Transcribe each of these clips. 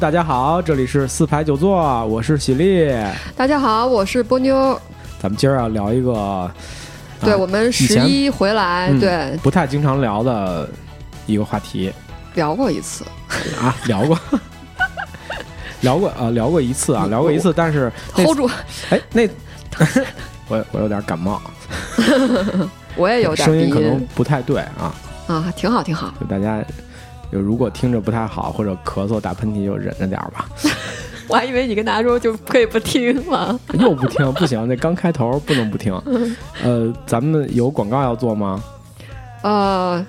大家好，这里是四排九座，我是喜力。大家好，我是波妞。咱们今儿要聊一个，对我们十一回来，对。不太经常聊的一个话题，聊过一次。啊，聊过，聊过啊，聊过一次啊，聊过一次，但是 hold 住，哎，那 我我有点感冒，我也有点声音可能不太对啊，啊，挺好挺好，就大家。就如果听着不太好，或者咳嗽、打喷嚏，就忍着点吧。我还以为你跟大家说就可以不听了，又不听，不行，那刚开头不能不听。呃，咱们有广告要做吗？呃，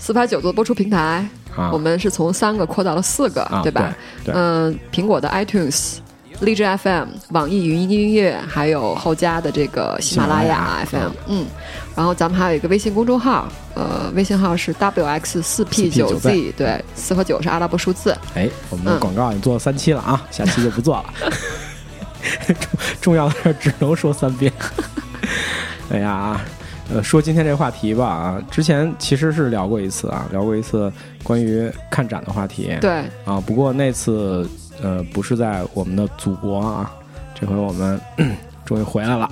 四排九座播出平台，我们是从三个扩到了四个，对吧？嗯，苹果的 iTunes。荔枝 FM、网易云音乐，还有后加的这个喜马拉雅 FM，嗯，然后咱们还有一个微信公众号，呃，微信号是 WX 四 P 九 Z，对，四和九是阿拉伯数字。哎，我们的广告已经做了三期了啊，下期就不做了。重要的事只能说三遍。哎呀，呃，说今天这话题吧啊，之前其实是聊过一次啊，聊过一次关于看展的话题。对啊，不过那次。呃，不是在我们的祖国啊，这回我们 终于回来了，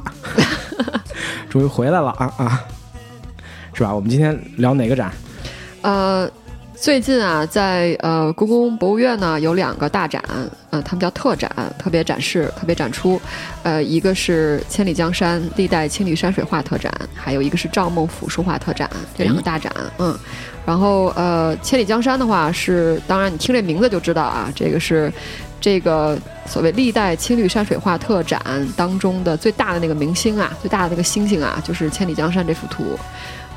终于回来了啊啊，是吧？我们今天聊哪个展？呃，最近啊，在呃故宫博物院呢有两个大展，呃，他们叫特展、特别展示、特别展出，呃，一个是千里江山历代青绿山水画特展，还有一个是赵孟俯书画特展，这两个大展，嗯。然后，呃，千里江山的话是，当然你听这名字就知道啊，这个是这个所谓历代青绿山水画特展当中的最大的那个明星啊，最大的那个星星啊，就是千里江山这幅图。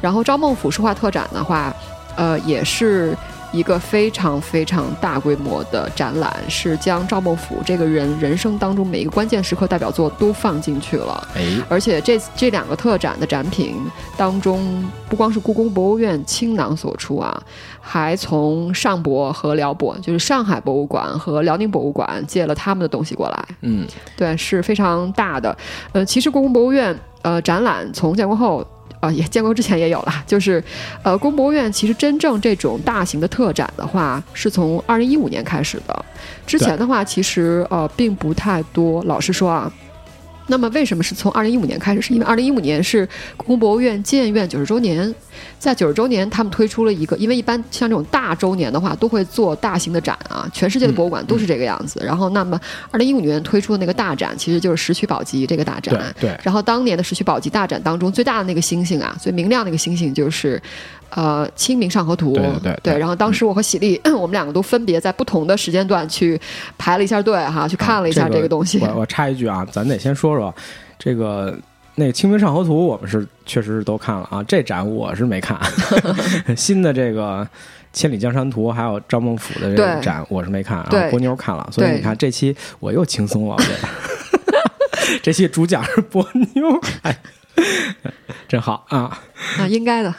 然后赵孟俯书画特展的话，呃，也是。一个非常非常大规模的展览，是将赵孟俯这个人人生当中每一个关键时刻代表作都放进去了。哎，而且这这两个特展的展品当中，不光是故宫博物院倾囊所出啊，还从上博和辽博，就是上海博物馆和辽宁博物馆借了他们的东西过来。嗯，对，是非常大的。呃，其实故宫博物院呃展览从建国后。啊，也建国之前也有了，就是，呃，宫博物院其实真正这种大型的特展的话，是从二零一五年开始的，之前的话其实呃并不太多。老实说啊。那么为什么是从二零一五年开始？是因为二零一五年是故宫博物院建院九十周年，在九十周年，他们推出了一个，因为一般像这种大周年的话，都会做大型的展啊，全世界的博物馆都是这个样子。然后，那么二零一五年推出的那个大展，其实就是石渠宝笈这个大展。对。然后当年的石渠宝笈大展当中，最大的那个星星啊，最明亮的那个星星就是。呃，《清明上河图》对对对，然后当时我和喜力，我们两个都分别在不同的时间段去排了一下队哈，去看了一下这个东西。我我插一句啊，咱得先说说说这个那个《清明上河图》，我们是确实是都看了啊。这展我是没看，新的这个《千里江山图》还有赵孟俯的这个展，我是没看啊。波妞看了，所以你看这期我又轻松了。这期主讲是波妞，哎。真好啊！啊，应该的。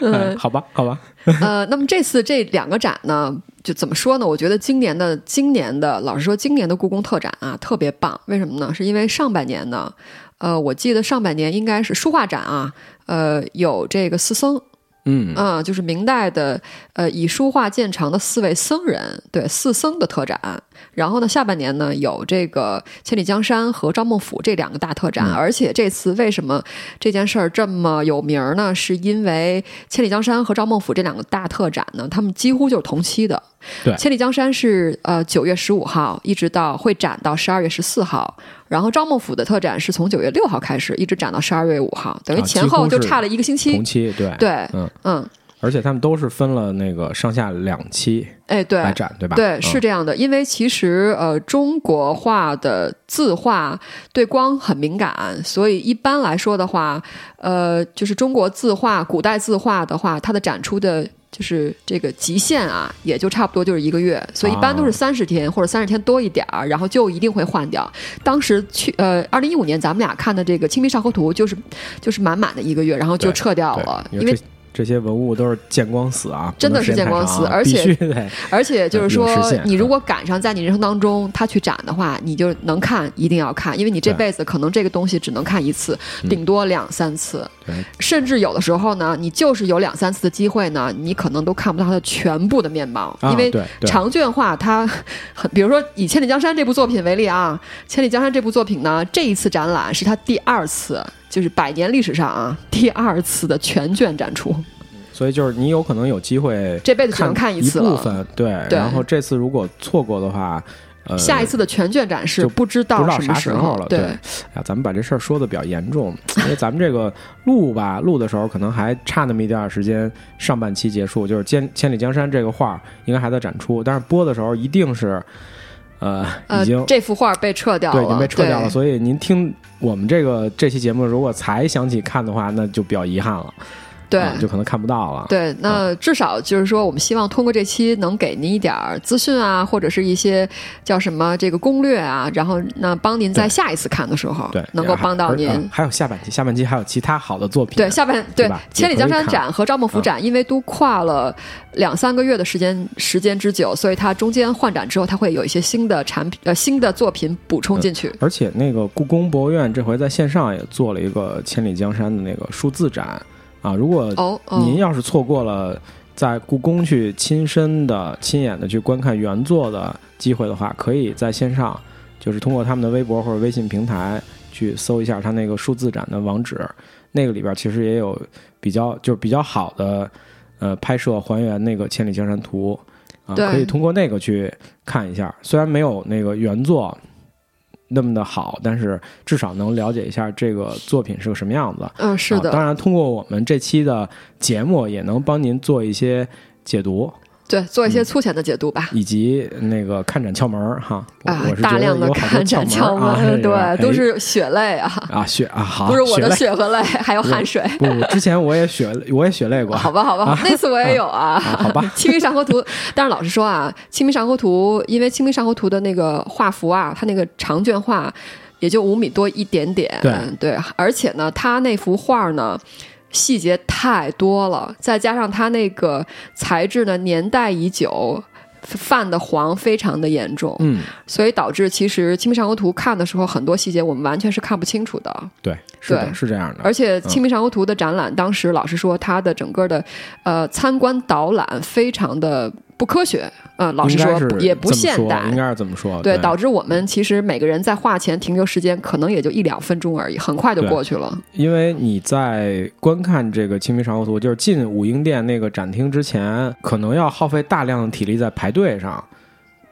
嗯，好吧，好吧。呃，那么这次这两个展呢，就怎么说呢？我觉得今年的今年的，老实说，今年的故宫特展啊，特别棒。为什么呢？是因为上半年呢，呃，我记得上半年应该是书画展啊，呃，有这个四僧。嗯啊，就是明代的，呃，以书画见长的四位僧人，对四僧的特展。然后呢，下半年呢有这个千里江山和赵孟俯这两个大特展。而且这次为什么这件事儿这么有名呢？是因为千里江山和赵孟俯这两个大特展呢，他们几乎就是同期的。对，千里江山是呃九月十五号一直到会展到十二月十四号。然后赵孟俯的特展是从九月六号开始，一直展到十二月五号，等于前后就差了一个星期。同期，对对，嗯嗯，而且他们都是分了那个上下两期，哎，对，来展对吧？对，是这样的，因为其实呃，中国画的字画对光很敏感，所以一般来说的话，呃，就是中国字画、古代字画的话，它的展出的。就是这个极限啊，也就差不多就是一个月，所以一般都是三十天或者三十天多一点儿，然后就一定会换掉。当时去呃，二零一五年咱们俩看的这个《清明上河图》，就是就是满满的一个月，然后就撤掉了，因为这些文物都是见光死啊，真的是见光死，而且 而且就是说你如果赶上在你人生当中他去展的话，你就能看，一定要看，因为你这辈子可能这个东西只能看一次，嗯。顶多两三次，甚至有的时候呢，你就是有两三次的机会呢，你可能都看不到它的全部的面貌，啊因为长卷画它很，比如说以《千里江山》这部作品为例啊，《千里江山》这部作品呢，这一次展览是它第二次，就是百年历史上啊第二次的全卷展出，所以就是你有可能有机会这辈子只能看一一次了。部分，对，对然后这次如果错过的话，呃，下一次的全卷展示就不知道不知道啥什么时时候了，对对，哎呀，咱们把这事儿说的比较严重，因为咱们这个录吧，录的时候可能还差那么一点儿时间，上半期结束，就是《千千里江山》这个画儿应该还在展出，但是播的时候一定是，呃，呃已经、，这幅画被撤掉了，对已经被撤掉了，所以您听我们这个这期节目，如果才想起看的话，那就比较遗憾了，对啊就可能看不到了。对，那至少就是说，我们希望通过这期能给您一点儿资讯啊，或者是一些叫什么这个攻略啊，然后那帮您在下一次看的时候对，能够帮到您。还有下半期，下半期还有其他好的作品。对，下半对对千里江山展和赵孟頫展，因为都跨了两三个月的时间时间之久，所以它中间换展之后，它会有一些新的产品呃新的作品补充进去。而且那个故宫博物院这回在线上也做了一个《千里江山》的那个数字展啊，如果您要是错过了在故宫去亲身的、亲眼的去观看原作的机会的话，可以在线上，就是通过他们的微博或者微信平台去搜一下他那个数字展的网址，那个里边其实也有比较就是比较好的呃拍摄还原那个《千里江山图》啊，可以通过那个去看一下，虽然没有那个原作。那么的好，但是至少能了解一下这个作品是个什么样子。嗯、是的，啊当然，通过我们这期的节目，也能帮您做一些解读，对，做一嗯些粗浅的解读吧。以及那个看展窍门儿哈。啊大量的看展窍门 对，都哎是血泪啊，啊血啊好，不是我的血血和泪，还有汗水。之前我也血，我也血泪过。好吧，好吧，那次我也有啊。好吧清明上河图》，但是老实说啊，《清明上河图》因为《清明上河图》的那个画幅啊，它那个长卷画也就五米多一点点，对对而且呢，它那幅画呢。细节太多了，再加上它那个材质呢年代已久，泛的黄非常的严重，嗯，所以导致其实《清明上河图》看的时候很多细节我们完全是看不清楚的。对，是的，是这样的。而且《清明上河图》的展览，当时老实说，它的整个的呃参观导览非常的不科学，嗯，老实说也不现代应。该是怎么说。对，对，导致我们其实每个人在画前停留时间可能也就一两分钟而已，很快就过去了。因为你在观看这个《清明上河图》，就是进武英殿那个展厅之前，可能要耗费大量的体力在排队上。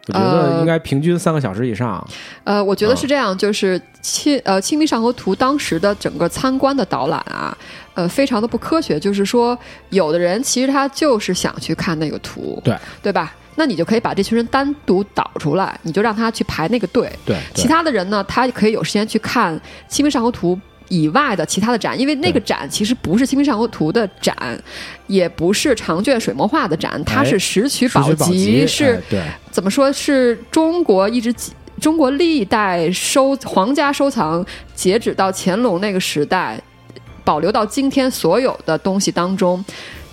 我觉得呃应该平均三个小时以上。呃，我觉得啊是这样，就是清呃《清明上河图》当时的整个参观的导览啊，呃，非常的不科学。就是说，有的人其实他就是想去看那个图，对对吧？那你就可以把这群人单独导出来，你就让他去排那个队。对，对其他的人呢，他可以有时间去看《清明上河图》以外的其他的展，因为那个展其实不是《清明上河图》的展，也不是长卷水墨画的展，它哎是石渠宝笈笈是哎怎么说是中国一直中国历代收皇家收藏，截止到乾隆那个时代，保留到今天所有的东西当中。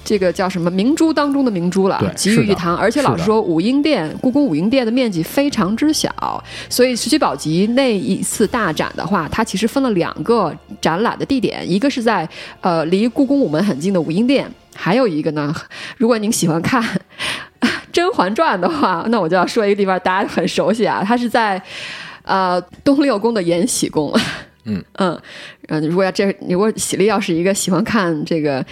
这个叫什么明珠当中的明珠了对，集于一堂。而且老实说，武英殿故宫武英殿的面积非常之小，所以石渠宝笈那一次大展的话，它其实分了两个展览的地点，一个是在呃离故宫午门很近的武英殿，还有一个呢，如果您喜欢看。《甄嬛传》的话，那我就要说一个地方，大家很熟悉啊，它是在呃东六宫的延禧宫。嗯嗯嗯，如果要这，如果喜力要是一个喜欢看这个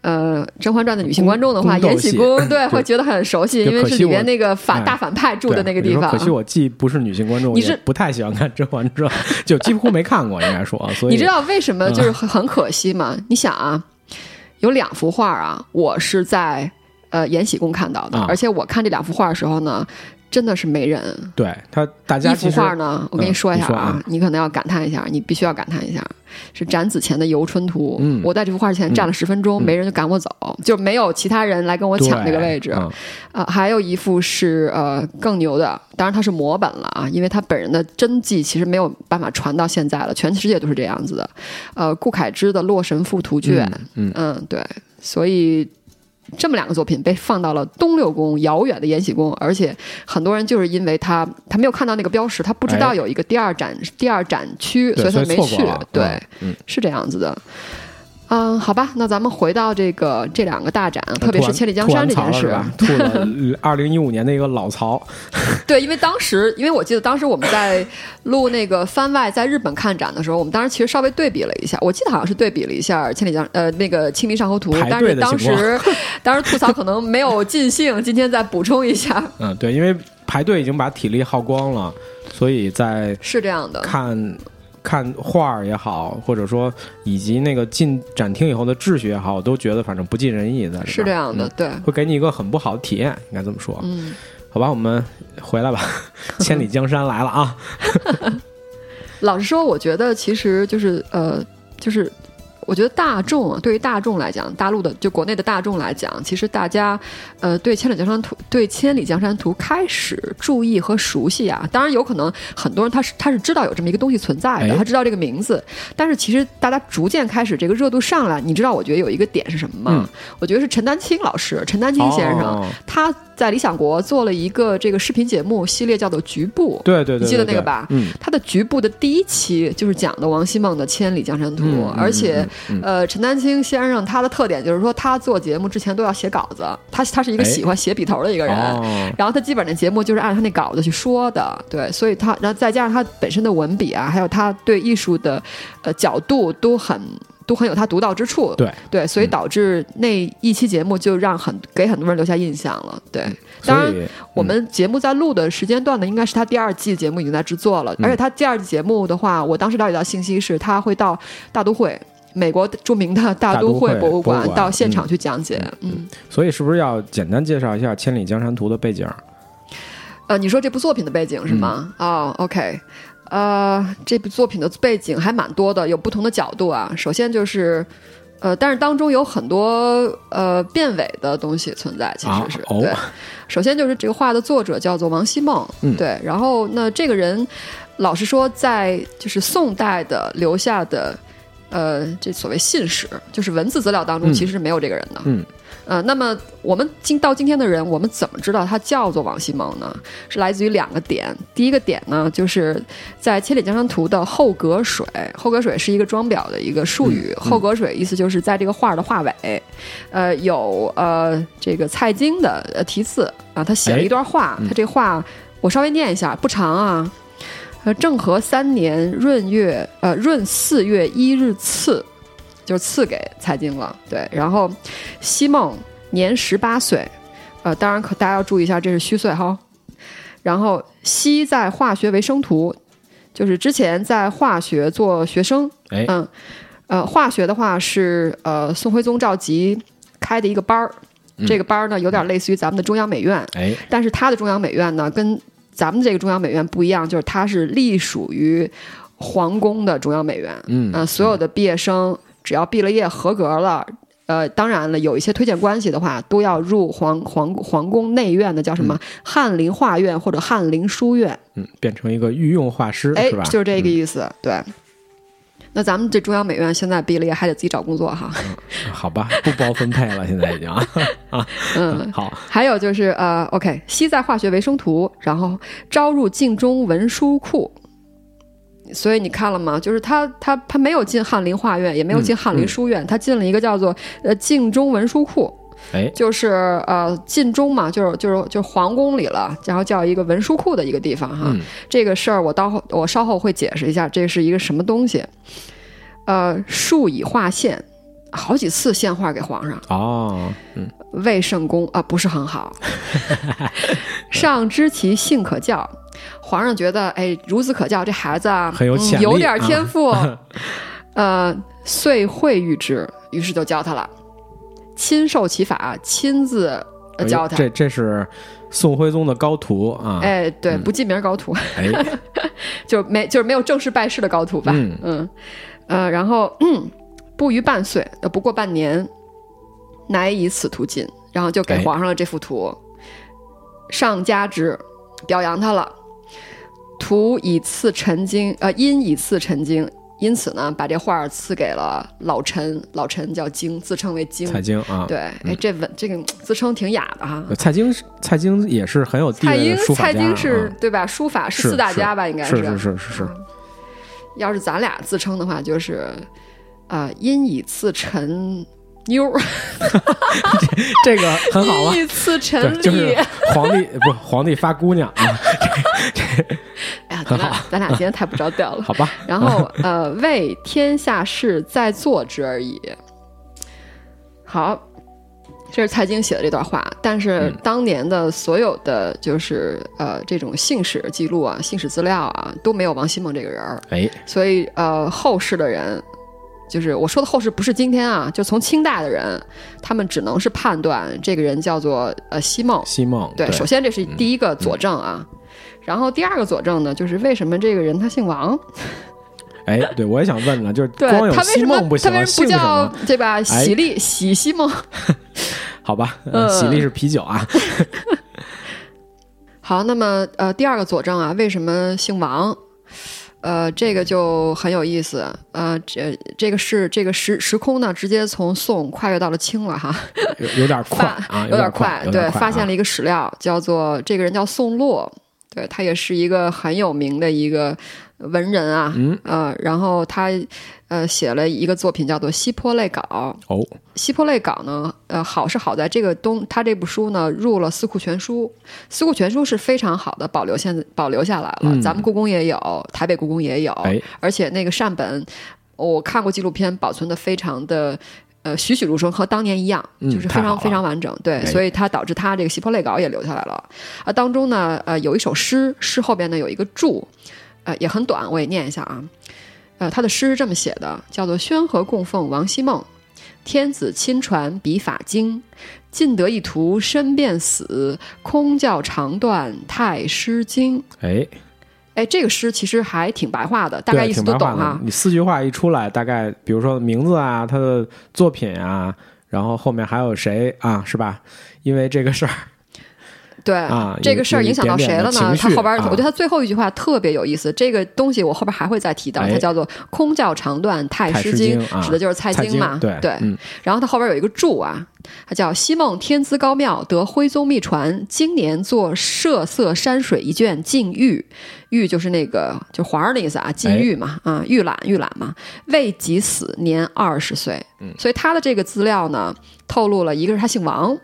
呃《甄嬛传》的女性观众的话，延禧宫 对对会觉得很熟悉，因为是里面那个反哎大反派住的那个地方。可惜我既不是女性观众，你是也不太喜欢看《甄嬛传》，就几乎没看过，应该说。所以你知道为什么嗯就是很很可惜吗？你想啊，有两幅画啊，我是在呃延禧宫看到的，啊而且我看这两幅画的时候呢，真的是没人。对他大家一幅画呢，我跟你嗯说一下啊你可能要感叹一下，你必须要感叹一下，是展子前的游春图。嗯我在这幅画前站了十分钟，嗯没人就赶我走，就没有其他人来跟我抢这个位置。啊还有一幅是呃更牛的，当然它是摹本了啊，因为他本人的真迹其实没有办法传到现在了，全世界都是这样子的。呃，顾恺之的《洛神赋图卷》嗯嗯，对，所以这么两个作品被放到了东六宫遥远的延禧宫，而且很多人就是因为他他没有看到那个标识，他不知道哎有一个第二展、第二展区，所以他没去。对，嗯是这样子的。嗯，好吧，那咱们回到这个这两个大展，特别是千里江山这件事啊，吐完槽了是吧？吐了二零一五年的一个老槽，对，因为当时，因为我记得当时我们在录那个番外在日本看展的时候，我们当时其实稍微对比了一下，我记得好像是对比了一下《千里江》呃那个《清明上河图》，但是当时 当时吐槽可能没有尽兴，今天再补充一下，嗯，对，因为排队已经把体力耗光了，所以在是这样的，看看画儿也好，或者说以及那个进展厅以后的秩序也好，我都觉得反正不尽人意在里边。是这样的，嗯对，会给你一个很不好的体验，应该这么说。嗯，好吧，我们回来吧，千里江山来了啊！老实说，我觉得其实就是呃，就是我觉得大众啊，对于大众来讲，大陆的就国内的大众来讲，其实大家呃对《千里江山图》对《千里江山图》开始注意和熟悉啊。当然，有可能很多人他是他是知道有这么一个东西存在的，哎他知道这个名字，但是其实大家逐渐开始这个热度上来，你知道，我觉得有一个点是什么吗？嗯我觉得是陈丹青老师，陈丹青先生，哦他在理想国做了一个这个视频节目系列，叫做《局部》。对对对，你记得那个吧嗯，他的局部的第一期就是讲的王希孟的《千里江山图》而且、呃，陈丹青先生他的特点就是说，他做节目之前都要写稿子，他他是一个哎喜欢写笔头的一个人。哦，然后他基本的节目就是按他那稿子去说的，对，所以他，然后再加上他本身的文笔啊，还有他对艺术的呃角度都很都很有他独到之处，对对，所以导致那一期节目就让很给很多人留下印象了，对。当然我们节目在录的时间段呢，应该是他第二季节目已经在制作了，嗯而且他第二季节目的话，我当时了解到信息是他会到大都会。美国著名的大都会博物馆到现场去讲解，嗯，所以是不是要简单介绍一下《千里江山图》的背景？呃，你说这部作品的背景是吗？嗯哦，OK，呃，这部作品的背景还蛮多的，有不同的角度啊。首先就是，呃，但是当中有很多呃变伪的东西存在，其实是、对。首先就是这个画的作者叫做王希孟，嗯对。然后那这个人，老实说，在就是宋代的留下的。呃，这所谓信史，就是文字资料当中，嗯其实是没有这个人的。嗯，呃，那么我们今到今天的人，我们怎么知道他叫做王希孟呢？是来自于两个点。第一个点呢，就是在《千里江山图》的后隔水，后隔水是一个装裱的一个术语。嗯后隔水意思就是在这个画的画尾，呃，有呃这个蔡京的呃题字啊，他写了一段话，嗯他这话我稍微念一下，不长啊。呃，正和三年闰月，呃，闰四月一日赐，就是赐给蔡京了。对，然后西孟年十八岁，呃，当然可大家要注意一下，这是虚岁哈。然后西在化学为生徒，就是之前在化学做学生，哎，嗯，呃，化学的话是呃宋徽宗赵佶开的一个班儿，嗯这个班儿呢有点类似于咱们的中央美院，哎，但是他的中央美院呢跟咱们这个中央美院不一样，就是它是隶属于皇宫的中央美院，嗯呃，所有的毕业生只要毕了业合格了。呃，当然了，有一些推荐关系的话，都要入皇皇皇宫内院的，叫什么翰林画院或者翰林书院。嗯，变成一个御用画师哎是吧？，就是这个意思。对。那咱们这中央美院现在毕了业还得自己找工作哈。好吧，不包分配了，现在已经啊，嗯，好，还有就是呃，OK，西在化学维生图，然后招入晋中文书库。所以你看了吗？就是他他他没有进翰林画院，也没有进翰林书院，他进了一个叫做呃晋中文书库，哎，就是呃晋中嘛，就是就是就是皇宫里了，然后叫一个文书库的一个地方哈。嗯这个事儿我到后我稍后会解释一下，这是一个什么东西。呃，数以画献，好几次献画给皇上。哦，嗯，魏圣公啊、不是很好。上知其性可教，皇上觉得哎孺子可教，这孩子啊很有潜力嗯，有点天啊赋，呃，遂会谕之，于是就教他了，亲授其法，亲自呃教他。哎这这是宋徽宗的高徒啊，哎，对，嗯。不记名高徒，哎，就没就是没有正式拜师的高徒吧？嗯。嗯，呃，然后嗯，不逾半岁，呃，不过半年，乃以此图进，然后就给哎。皇上了这幅图，上加之，表扬他了。图以次陈经，呃，因以次陈经，因此呢，把这画儿赐给了老陈，老陈叫京，自称为京。蔡京啊，对，哎，这文这个自称挺雅的哈。蔡京，蔡京也是很有地位的书法蔡家蔡京是对吧？书法是四大家吧，应该是是是是是，要是咱俩自称的话，就是啊，因以赐陈妞儿，这个很好啊 因。以赐陈。就是 皇帝不皇帝发姑娘啊，哎呀，咱俩 咱俩今天太不着调了。好吧？然后呃，为天下事在做之而已。好，这是蔡京写的这段话，但是嗯当年的所有的就是呃这种信史记录啊、信史资料啊都没有王希孟这个人儿，哎，所以呃后世的人。就是我说的后世不是今天啊，就从清代的人，他们只能是判断这个人叫做呃西孟，西孟对，首先这是第一个佐证啊，然后第二个佐证呢，就是为什么这个人他姓王？哎，对我也想问呢，就是 对光有西他为什么孟不行他，为什么不叫么？对 吧？喜力喜西蒙。好吧，喜力是啤酒啊，好，那么呃，第二个佐证啊，为什么姓王？呃，这个就很有意思。呃，这这个是这个时时空呢，直接从宋跨越到了清了哈。有有点快啊，有点快，对，发现了一个史料，叫做这个人叫宋洛，对他也是一个很有名的一个文人啊，嗯呃，然后他呃写了一个作品叫做《西坡类稿》。哦，《西坡类稿》呢，呃，好是好在这个东，他这部书呢入了《四库全书》，《四库全书》是非常好的保留现在保留下来了，嗯咱们故宫也有，台北故宫也有，哎，而且那个善本，我看过纪录片，保存的非常的。呃，栩栩如生，和当年一样，嗯就是非常非常完整。对，哎所以它导致它这个《西坡类稿》也留下来了。啊，当中呢，呃，有一首诗，诗后边呢有一个注，呃，也很短，我也念一下啊。呃，他的诗是这么写的，叫做“宣和供奉王希孟，天子亲传笔法精，尽得一图身便死，空教长断太师经。哎，”哎，这个诗其实还挺白话的，大概意思都懂哈。你四句话一出来，大概比如说名字啊，他的作品啊，然后后面还有谁啊，是吧？因为这个事儿，对，啊这个事儿影响到谁了呢？他后边，啊我觉得他最后一句话特别有意思。这个东西我后边还会再提到，哎它叫做“空教长断太太师师经”，指的就是蔡蔡京嘛。对对，嗯，然后他后边有一个注啊，他叫“西孟天资高妙，得徽宗秘传，今年作涉色山水一卷禁玉，玉就是那个就皇上的意思啊，禁玉嘛，啊，预览预览嘛，未及死，年二十岁。嗯所以他的这个资料呢，透露了一个是他姓王，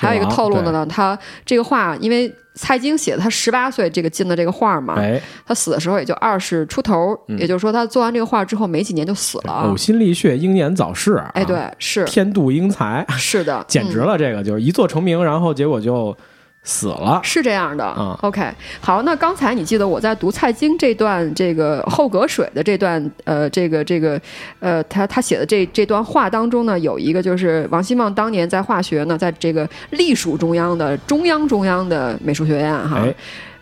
还有一个透露的呢，他这个画，因为蔡京写的他十八岁这个进的这个画嘛，哎，他死的时候也就二十出头，嗯也就是说他做完这个画之后没几年就死了呕。心沥血，英年早逝，哎，啊，对，是天妒英才，是的，嗯简直了，这个就是一做成名，然后结果就死了。是这样的啊 OK，好，那刚才你记得我在读蔡京这段这个后隔水的这段呃这个这个呃他他写的这这段话当中呢，有一个就是王希孟当年在化学呢，在这个隶属中央的中央中央的美术学院哈。哎，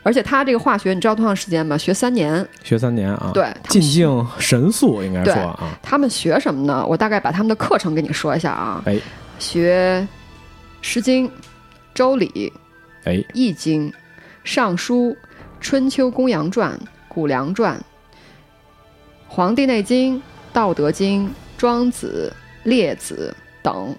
而且他这个化学，你知道多长时间吗？学三年。学三年啊，对，进境神速，应该对说啊，他们学什么呢？我大概把他们的课程给你说一下啊。哎学《诗经》《周礼》《哎，易经》《尚书》《春秋公羊传》《谷梁传》《黄帝内经》《道德经》《庄子》《列子》等。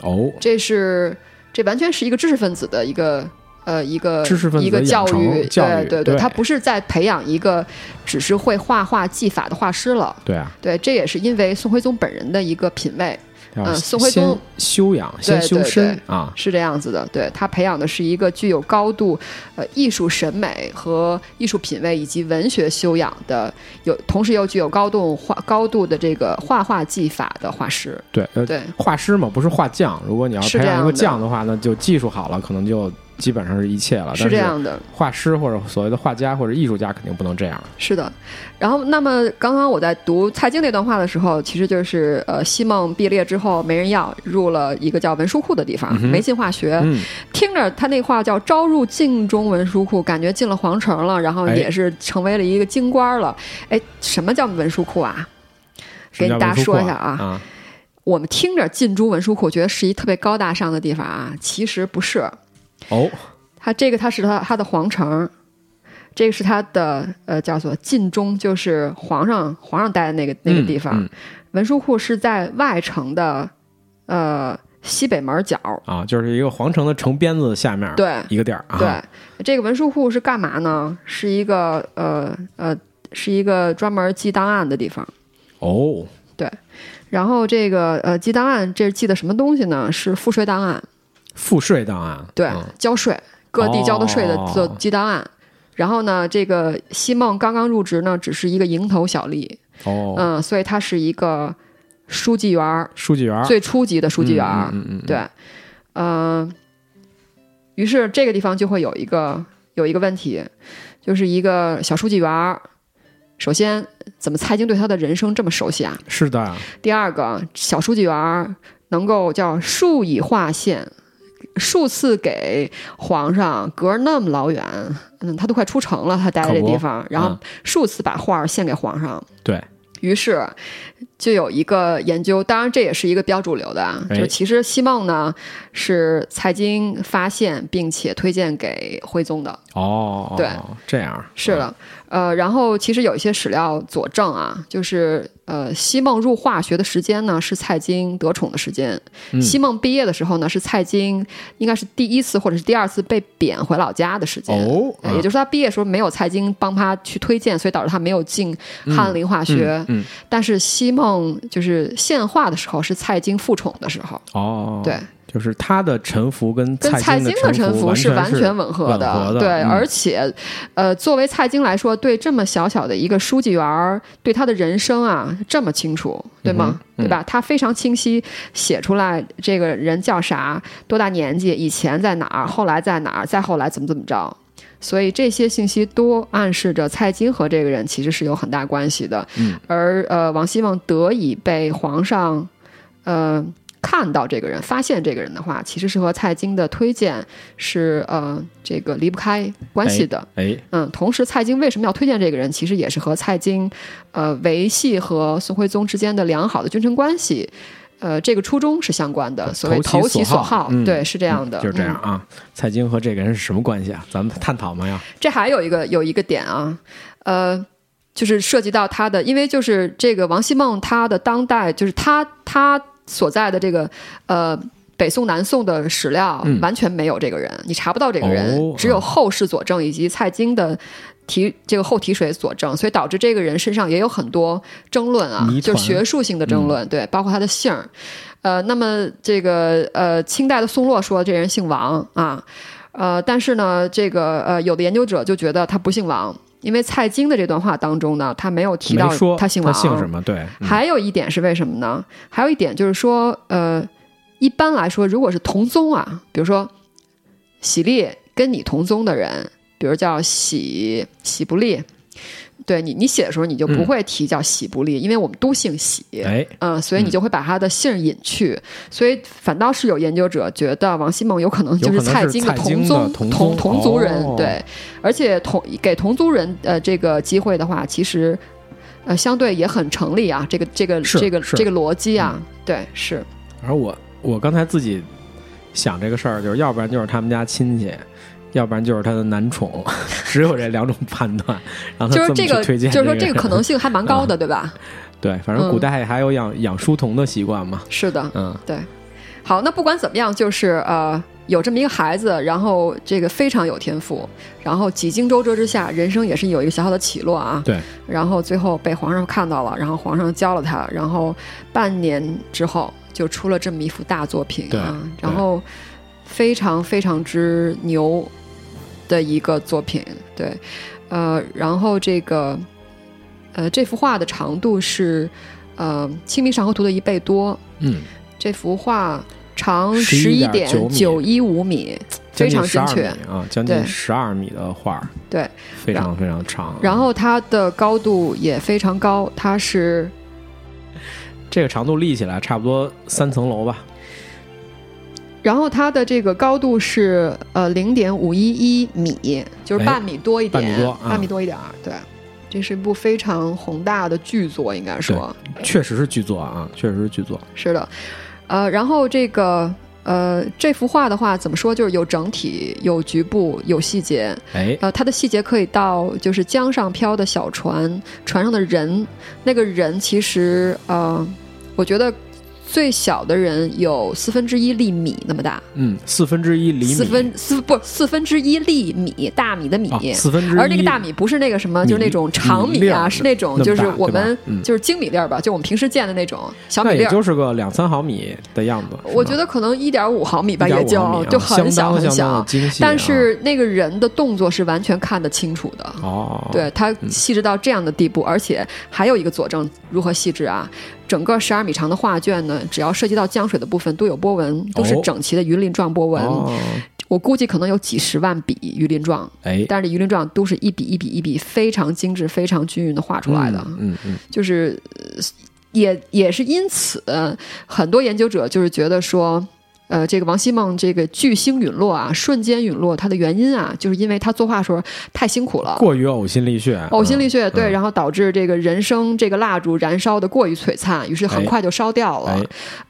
哦，这是这完全是一个知识分子的一个呃一个知识分子一个教育，教育对对，对他不是在培养一个只是会画画技法的画师了。对啊，对，这也是因为宋徽宗本人的一个品味要嗯宋徽宗修养，先修对身啊，是这样子的。对他培养的是一个具有高度呃艺术审美和艺术品味以及文学修养的，有同时又具有高度画高度的这个画画技法的画师。对，呃，对，画师嘛，不是画匠。如果你要培养一个匠的话，那就技术好了，可能就基本上是一切了。是这样的。画师或者所谓的画家或者艺术家肯定不能这样。是的，然后那么刚刚我在读蔡京那段话的时候，其实就是呃，西孟毕业之后没人要，入了一个叫文书库的地方，嗯没进化学。嗯，听着他那话叫“招入晋中文书库”，感觉进了皇城了，然后哎也是成为了一个京官了。哎，什么叫文书库啊？给大家说一下啊啊，我们听着进中文书库，觉得是一特别高大上的地方啊，其实不是。哦，它这个它是它它的皇城，这个是他的呃叫做晋中，就是皇上皇上待的那个那个地方。嗯嗯文书库是在外城的呃西北门角。啊，就是一个皇城的城边子下面，对一个点儿啊，对，这个文书库是干嘛呢？是一个呃呃，是一个专门记档案的地方。哦，对然后这个呃记档案，这是记的什么东西呢？是赋税档案，赋税档案，对，嗯。交税，各地交的税的哦。做记档案。然后呢，这个西梦刚刚入职呢，只是一个蝇头小利，哦，嗯，所以他是一个书记员儿，书记员儿，最初级的书记员儿，嗯嗯对，嗯、于是这个地方就会有一个有一个问题，就是一个小书记员儿，首先怎么蔡京对他的人生这么熟悉啊？是的，第二个，小书记员儿能够叫数以划线，数次给皇上隔那么老远，嗯，他都快出城了，他待在这地方，然后嗯。数次把画献给皇上。对，于是就有一个研究，当然这也是一个比较主流的啊，哎。就其实西梦呢是蔡京发现并且推荐给徽宗的，哦，对，这样是了，呃，然后其实有一些史料佐证啊，就是呃，西梦入化学的时间呢是蔡京得宠的时间，嗯。西梦毕业的时候呢是蔡京应该是第一次或者是第二次被贬回老家的时间。哦，呃也就是说，他毕业的时候没有蔡京帮他去推荐，所以导致他没有进翰林化学。嗯，嗯但是西梦就是献画的时候是蔡京复宠的时候，哦，对，就是他的臣服跟跟蔡京京的臣服是完全吻合的，合的对，嗯而且，呃，作为蔡京来说，对这么小小的一个书记员儿，对他的人生啊这么清楚，对吗？嗯对吧？他非常清晰写出来，这个人叫啥，多大年纪，以前在哪儿，后来在哪儿，再后来怎么怎么着。所以这些信息都暗示着蔡京和这个人其实是有很大关系的。嗯，而呃，王希孟得以被皇上呃看到这个人，发现这个人的话，其实是和蔡京的推荐是呃这个离不开关系的。哎，嗯，同时蔡京为什么要推荐这个人，其实也是和蔡京呃维系和宋徽宗之间的良好的君臣关系。呃，这个初衷是相关的，所谓投投其所好，嗯对，是这样的，就是这样嗯啊。蔡京和这个人是什么关系啊？咱们探讨嘛呀。这还有一个有一个点啊，呃，就是涉及到他的，因为就是这个王希孟他的当代，就是他他所在的这个呃。北宋、南宋的史料嗯完全没有这个人，你查不到这个人，哦只有后世佐证以及蔡京的提这个后提水佐证，所以导致这个人身上也有很多争论啊就是学术性的争论，对，包括他的姓儿。呃，那么这个呃，清代的宋洛说这人姓王啊，呃，但是呢，这个呃，有的研究者就觉得他不姓王，因为蔡京的这段话当中呢，他没有提到说他姓王。姓什么？对，嗯还有一点是为什么呢？还有一点就是说，呃，一般来说，如果是同宗啊，比如说喜力跟你同宗的人，比如叫喜喜不利，对你你写的时候你就不嗯。会提叫喜不利，因为我们都姓喜。哎，嗯，所以你就会把他的姓儿隐去，所以反倒是有研究者觉得王希孟有可能就是蔡京的同宗同同同族人，哦。对，而且同给同族人呃这个机会的话，其实呃相对也很成立啊，这个这个这个这个逻辑啊，对，是。而我我刚才自己想这个事儿，就是要不然就是他们家亲戚。要不然就是他的男宠，只有这两种判断。然后他就是这个推荐就是说这个可能性还蛮高的，对吧？对，反正古嗯代还有养养书童的习惯嘛。是的，嗯，对。好，那不管怎么样，就是呃，有这么一个孩子，然后这个非常有天赋，然后几经周折之下，人生也是有一个小小的起落啊。对。然后最后被皇上看到了，然后皇上教了他，然后半年之后就出了这么一幅大作品啊，然后非常非常之牛的一个作品，对，呃，然后这个呃这幅画的长度是呃《清明上河图》的一倍多，嗯，这幅画长十一点11.9九一五米，非常精确。啊，将近对十二米的画儿，对，非常非常长。然后它的高度也非常高，它是这个长度立起来差不多三层楼吧。然后它的这个高度是呃零点五一一米，就是哎半米多一点，半米多啊半米多一点儿。对，这是一部非常宏大的巨作，应该说确实是巨作啊，确实是巨作。是的。呃，然后这个呃，这幅画的话怎么说，就是有整体、有局部、有细节。哎，呃，它的细节可以到就是江上漂的小船，船上的人，那个人其实呃，我觉得。最小的人有四分之一粒米那么大，嗯，四分之一厘米，四分四不四分之一粒米，大米的米，四分之一，而那个大米不是那个什么，就是那种长米啊，是那种就是我们就是精米粒儿吧，就我们平时见的那种小米粒儿，就是个两三毫米的样子。我觉得可能一点五毫米吧，也就就很小很小，但是那个人的动作是完全看得清楚的。哦，对他细致到这样的地步，而且还有一个佐证，如何细致啊？整个十二米长的画卷呢，只要涉及到江水的部分，都有波纹，都是整齐的鱼鳞状波纹。我估计可能有几十万笔鱼鳞状，哎，但是鱼鳞状都是一笔一笔一笔非常精致、非常均匀的画出来的。嗯嗯，就是也也是因此，很多研究者就是觉得说。呃，这个王希孟这个巨星陨落啊，瞬间陨落，他的原因啊，就是因为他作画时候太辛苦了，过于呕心沥血，呕心沥血，对，然后导致这个人生这个蜡烛燃烧的过于璀璨，于是很快就烧掉了。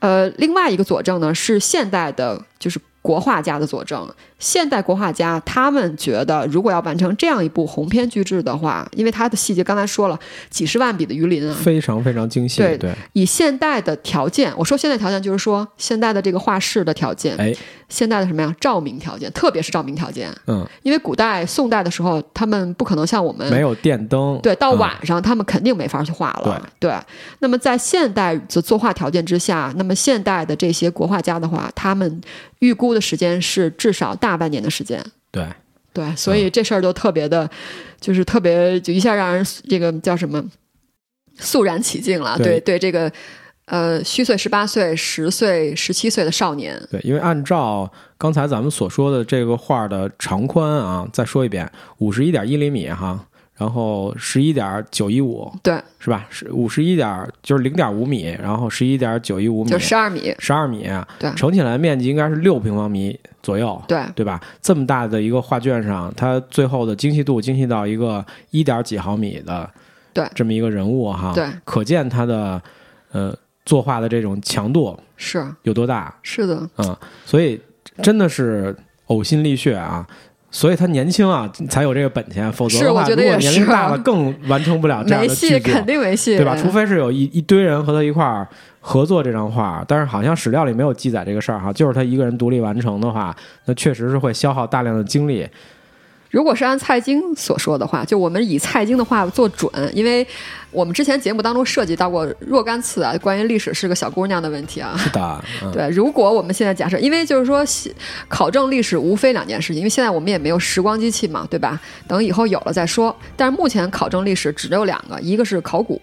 呃，另外一个佐证呢，是现代的，就是国画家的佐证。现代国画家他们觉得，如果要完成这样一部鸿篇巨制的话，因为它的细节刚才说了几十万笔的鱼鳞啊，非常非常精细。对对，以现代的条件，我说现代条件就是说现代的这个画室的条件，哎，现代的什么呀？照明条件，特别是照明条件。嗯，因为古代宋代的时候，他们不可能像我们没有电灯，对，到晚上他们肯定没法去画了。对，那么在现代的作画条件之下，那么现代的这些国画家的话，他们预估的时间是至少大半年的时间。对对，所以这事儿就特别的，就是特别就一下让人这个叫什么肃然起敬了。对对，这个呃虚岁十八岁、十岁、十七岁的少年。对，因为按照刚才咱们所说的这个画的长宽啊，再说一遍，五十一点一厘米哈。然后十一点九一五，对，是吧？是五十一点，就是零点五米，然后十一点九一五米，就十二米，十二米，对，乘起来面积应该是六平方米左右，对，对吧？这么大的一个画卷上，它最后的精细度精细到一个一点几毫米的，对，这么一个人物哈，对，可见他的呃作画的这种强度是有多大？是的，嗯，所以真的是呕心沥血啊。所以他年轻啊，才有这个本钱，否则的话，如果年龄大了，更完成不了这样的剧作，肯定没戏，对吧？除非是有一一堆人和他一块儿合作这张画，但是好像史料里没有记载这个事儿哈，就是他一个人独立完成的话，那确实是会消耗大量的精力。如果是按蔡京所说的话，就我们以蔡京的话做准，因为我们之前节目当中涉及到过若干次啊，关于历史是个小姑娘的问题啊。是的，对。如果我们现在假设，因为就是说考证历史无非两件事情，因为现在我们也没有时光机器嘛，对吧？等以后有了再说。但是目前考证历史只有两个，一个是考古。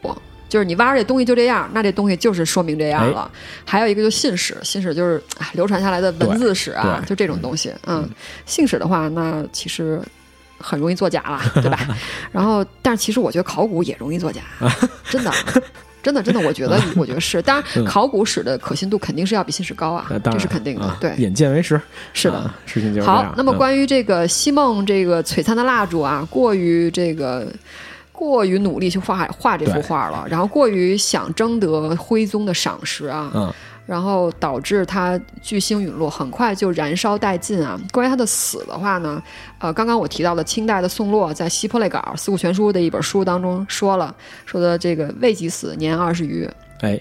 就是你挖这东西就这样，那这东西就是说明这样了。还有一个就信史，信史就是流传下来的文字史啊，就这种东西。嗯，信史的话，那其实很容易作假了，对吧？然后，但是其实我觉得考古也容易作假，真的，真的，真的，我觉得，我觉得是。当然，考古史的可信度肯定是要比信史高啊，这是肯定的。对，眼见为实，是的，事情就是好。那么关于这个西梦这个璀璨的蜡烛啊，过于这个。过于努力去画画这幅画了，然后过于想争得徽宗的赏识啊，嗯，然后导致他巨星陨落，很快就燃烧殆尽啊。关于他的死的话呢，呃，刚刚我提到的清代的宋洛在《西坡类稿·四库全书》的一本书当中说了，说的这个未及死，年二十余。哎，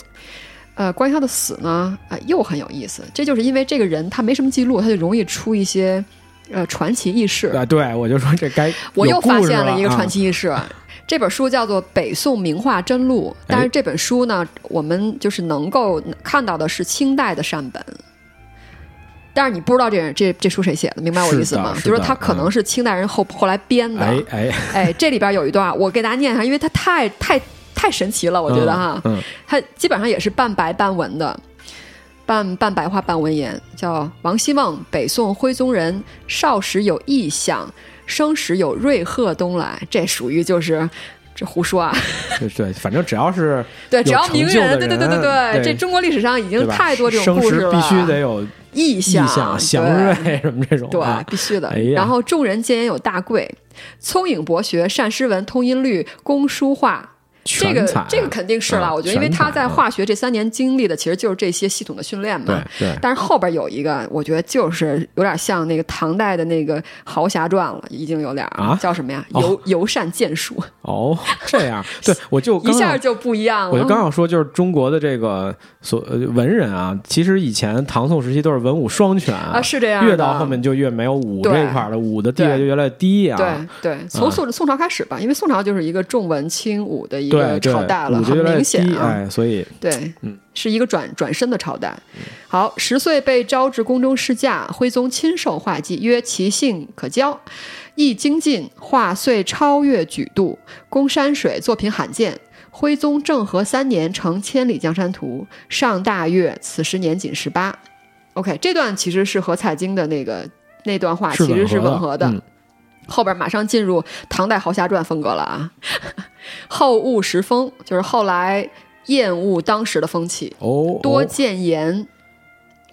呃，关于他的死呢，啊，又很有意思，这就是因为这个人他没什么记录，他就容易出一些呃传奇轶事啊。对，我就说这该我又发现了一个传奇轶事。这本书叫做《北宋名画真录》，但是这本书呢，我们就是能够看到的是清代的善本，但是你不知道这这这书谁写的，明白我意思吗？就是他可能是清代人后后来编的。哎哎哎，这里边有一段，我给大家念一下，因为它太太太神奇了，我觉得哈，它基本上也是半白半文的，半半白话半文言，叫王希孟，北宋徽宗人，少时有异象。生时有瑞鹤东来，这属于就是这胡说啊！对对，反正只要是 对，只要名人，对对对对对，这中国历史上已经太多这种故事了。必须得有异象、祥瑞什么这种，对，必须的。然后众人皆言有大贵，聪颖博学，善诗文，通音律，工书画，这个这个肯定是了，我觉得，因为他在化学这三年经历的其实就是这些系统的训练嘛。对对。但是后边有一个，我觉得就是有点像那个唐代的那个豪侠传了，已经有点啊，叫什么呀？游游善剑术。哦，这样。对，我就一下就不一样了。我就刚要说，就是中国的这个所文人啊，其实以前唐宋时期都是文武双全啊，是这样。越到后面就越没有武这一块了，武的地位就越来越低啊。对对，从宋宋朝开始吧，因为宋朝就是一个重文轻武的一个朝代了，很明显啊。哎，所以对，嗯，是一个转转身的朝代。好，十岁被招至宫中侍驾，徽宗亲授画技，曰其性可教，亦精进，画遂超越举度，攻山水作品罕见。徽宗政和三年成《千里江山图》，上大悦，此时年仅十八。OK，这段其实是和蔡京的那个那段话其实是吻合的。后边马上进入唐代豪侠传风格了啊！后恶时风，就是后来厌恶当时的风气，哦，多谏言。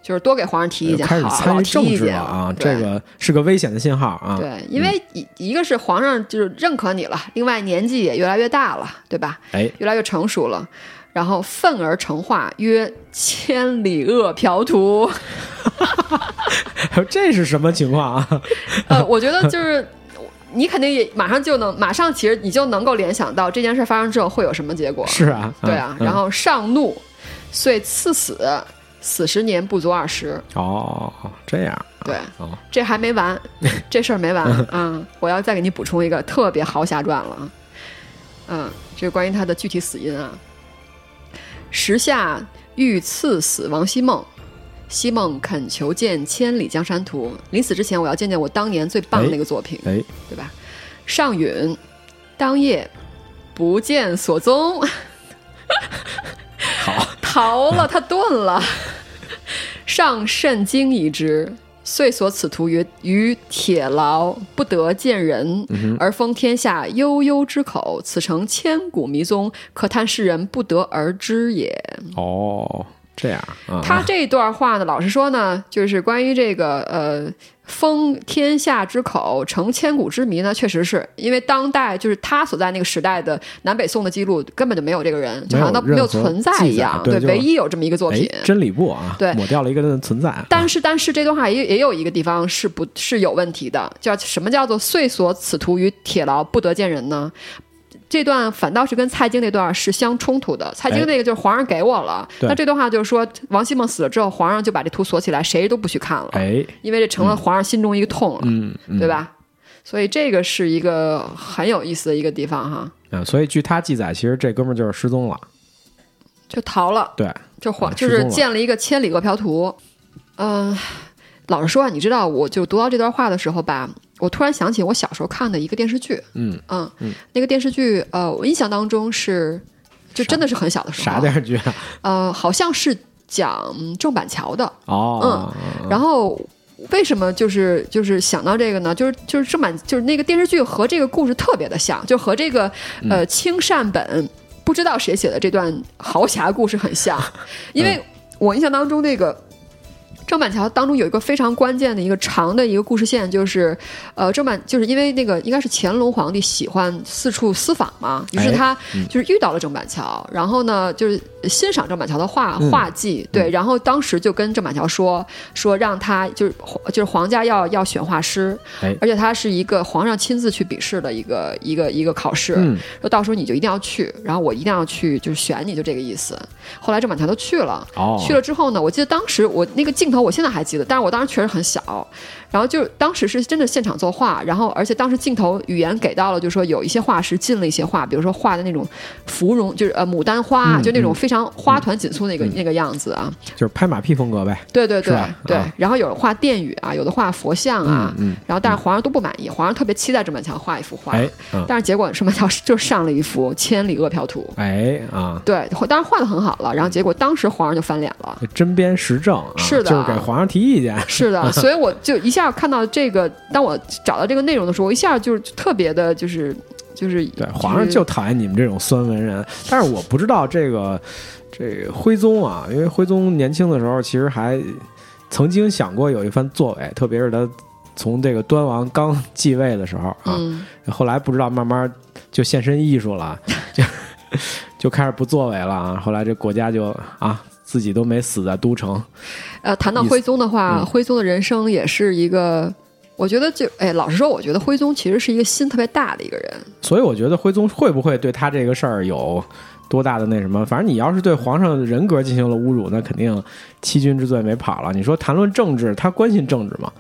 就是多给皇上提意见，开始参与政治了啊！这个是个危险的信号啊！对，因为一一个是皇上就是认可你了，另外年纪也越来越大了，对吧？哎，越来越成熟了，然后愤而成化，曰《千里恶嫖徒》。这是什么情况啊？呃，我觉得就是你肯定也马上就能，马上其实你就能够联想到这件事发生之后会有什么结果。是啊，对啊，然后上怒，遂赐死。死十年不足二十哦，这样对，这还没完，这事儿没完啊！我要再给你补充一个特别豪侠传了啊，嗯，这是关于他的具体死因啊。时下欲赐死王希孟，希孟恳求见《千里江山图》，临死之前我要见见我当年最棒的那个作品，哎，对吧？上允，当夜不见所踪。好。逃了，他遁了。上甚惊疑之，遂所此图于于铁牢，不得见人，而封天下悠悠之口。此诚千古迷踪，可叹世人不得而知也。哦，这样。他这段话呢，老实说呢，就是关于这个呃。封天下之口，成千古之谜呢？确实是因为当代就是他所在那个时代的南北宋的记录根本就没有这个人，就好像他没有存在一样。对，唯一有这么一个作品，真理部啊，对，抹掉了一个人的存在。但是，但是这段话也也有一个地方是不是有问题的，叫什么叫做“遂所此图于铁牢，不得见人”呢？这段反倒是跟蔡京那段是相冲突的。蔡京那个就是皇上给我了，那这段话就是说王希孟死了之后，皇上就把这图锁起来，谁都不许看了。哎，因为这成了皇上心中一个痛了，嗯，对吧？所以这个是一个很有意思的一个地方哈。嗯，所以据他记载，其实这哥们儿就是失踪了，就逃了。对，就皇就是建了一个千里饿嫖图。嗯，老实说，你知道，我就读到这段话的时候吧。我突然想起我小时候看的一个电视剧，嗯嗯，那个电视剧，呃，我印象当中是，就真的是很小的时候。啥电视剧啊？呃，好像是讲郑板桥的。哦，嗯，然后为什么就是就是想到这个呢？就是就是郑板，就是那个电视剧和这个故事特别的像，就和这个呃青善本不知道谁写的这段豪侠故事很像，因为我印象当中那个。郑板桥当中有一个非常关键的一个长的一个故事线，就是，呃，郑板就是因为那个应该是乾隆皇帝喜欢四处私访嘛，于是他就是遇到了郑板桥，然后呢就是欣赏郑板桥的画画技，对，然后当时就跟郑板桥说说让他就是就是皇家要要选画师，而且他是一个皇上亲自去比试的一个一个一个考试，说到时候你就一定要去，然后我一定要去就是选你就这个意思。后来郑板桥都去了，去了之后呢，我记得当时我那个镜。我现在还记得，但是我当时确实很小，然后就当时是真的现场作画，然后而且当时镜头语言给到了，就是说有一些画师进了一些画，比如说画的那种芙蓉，就是呃牡丹花，就那种非常花团锦簇那个那个样子啊，就是拍马屁风格呗。对对对对，然后有人画殿宇啊，有的画佛像啊，然后但是皇上都不满意，皇上特别期待郑板桥画一幅画，哎，但是结果郑板桥就上了一幅《千里饿嫖图》，哎啊，对，当然画的很好了，然后结果当时皇上就翻脸了，针砭时政，是的，就是给皇上提意见。是的，所以我就一下看到这个，当我找到这个内容的时候，我一下就是特别的，就是就是对皇上就讨厌你们这种酸文人。但是我不知道这个这徽宗啊，因为徽宗年轻的时候其实还曾经想过有一番作为，特别是他从这个端王刚继位的时候啊，后来不知道慢慢就献身艺术了，就 就开始不作为了啊。后来这国家就啊，自己都没死在都城。呃，谈到徽宗的话，嗯徽宗的人生也是一个，我觉得就哎，老实说，我觉得徽宗其实是一个心特别大的一个人。所以我觉得徽宗会不会对他这个事儿有多大的那什么？反正你要是对皇上的人格进行了侮辱，那肯定欺君之罪没跑了。你说谈论政治，他关心政治吗？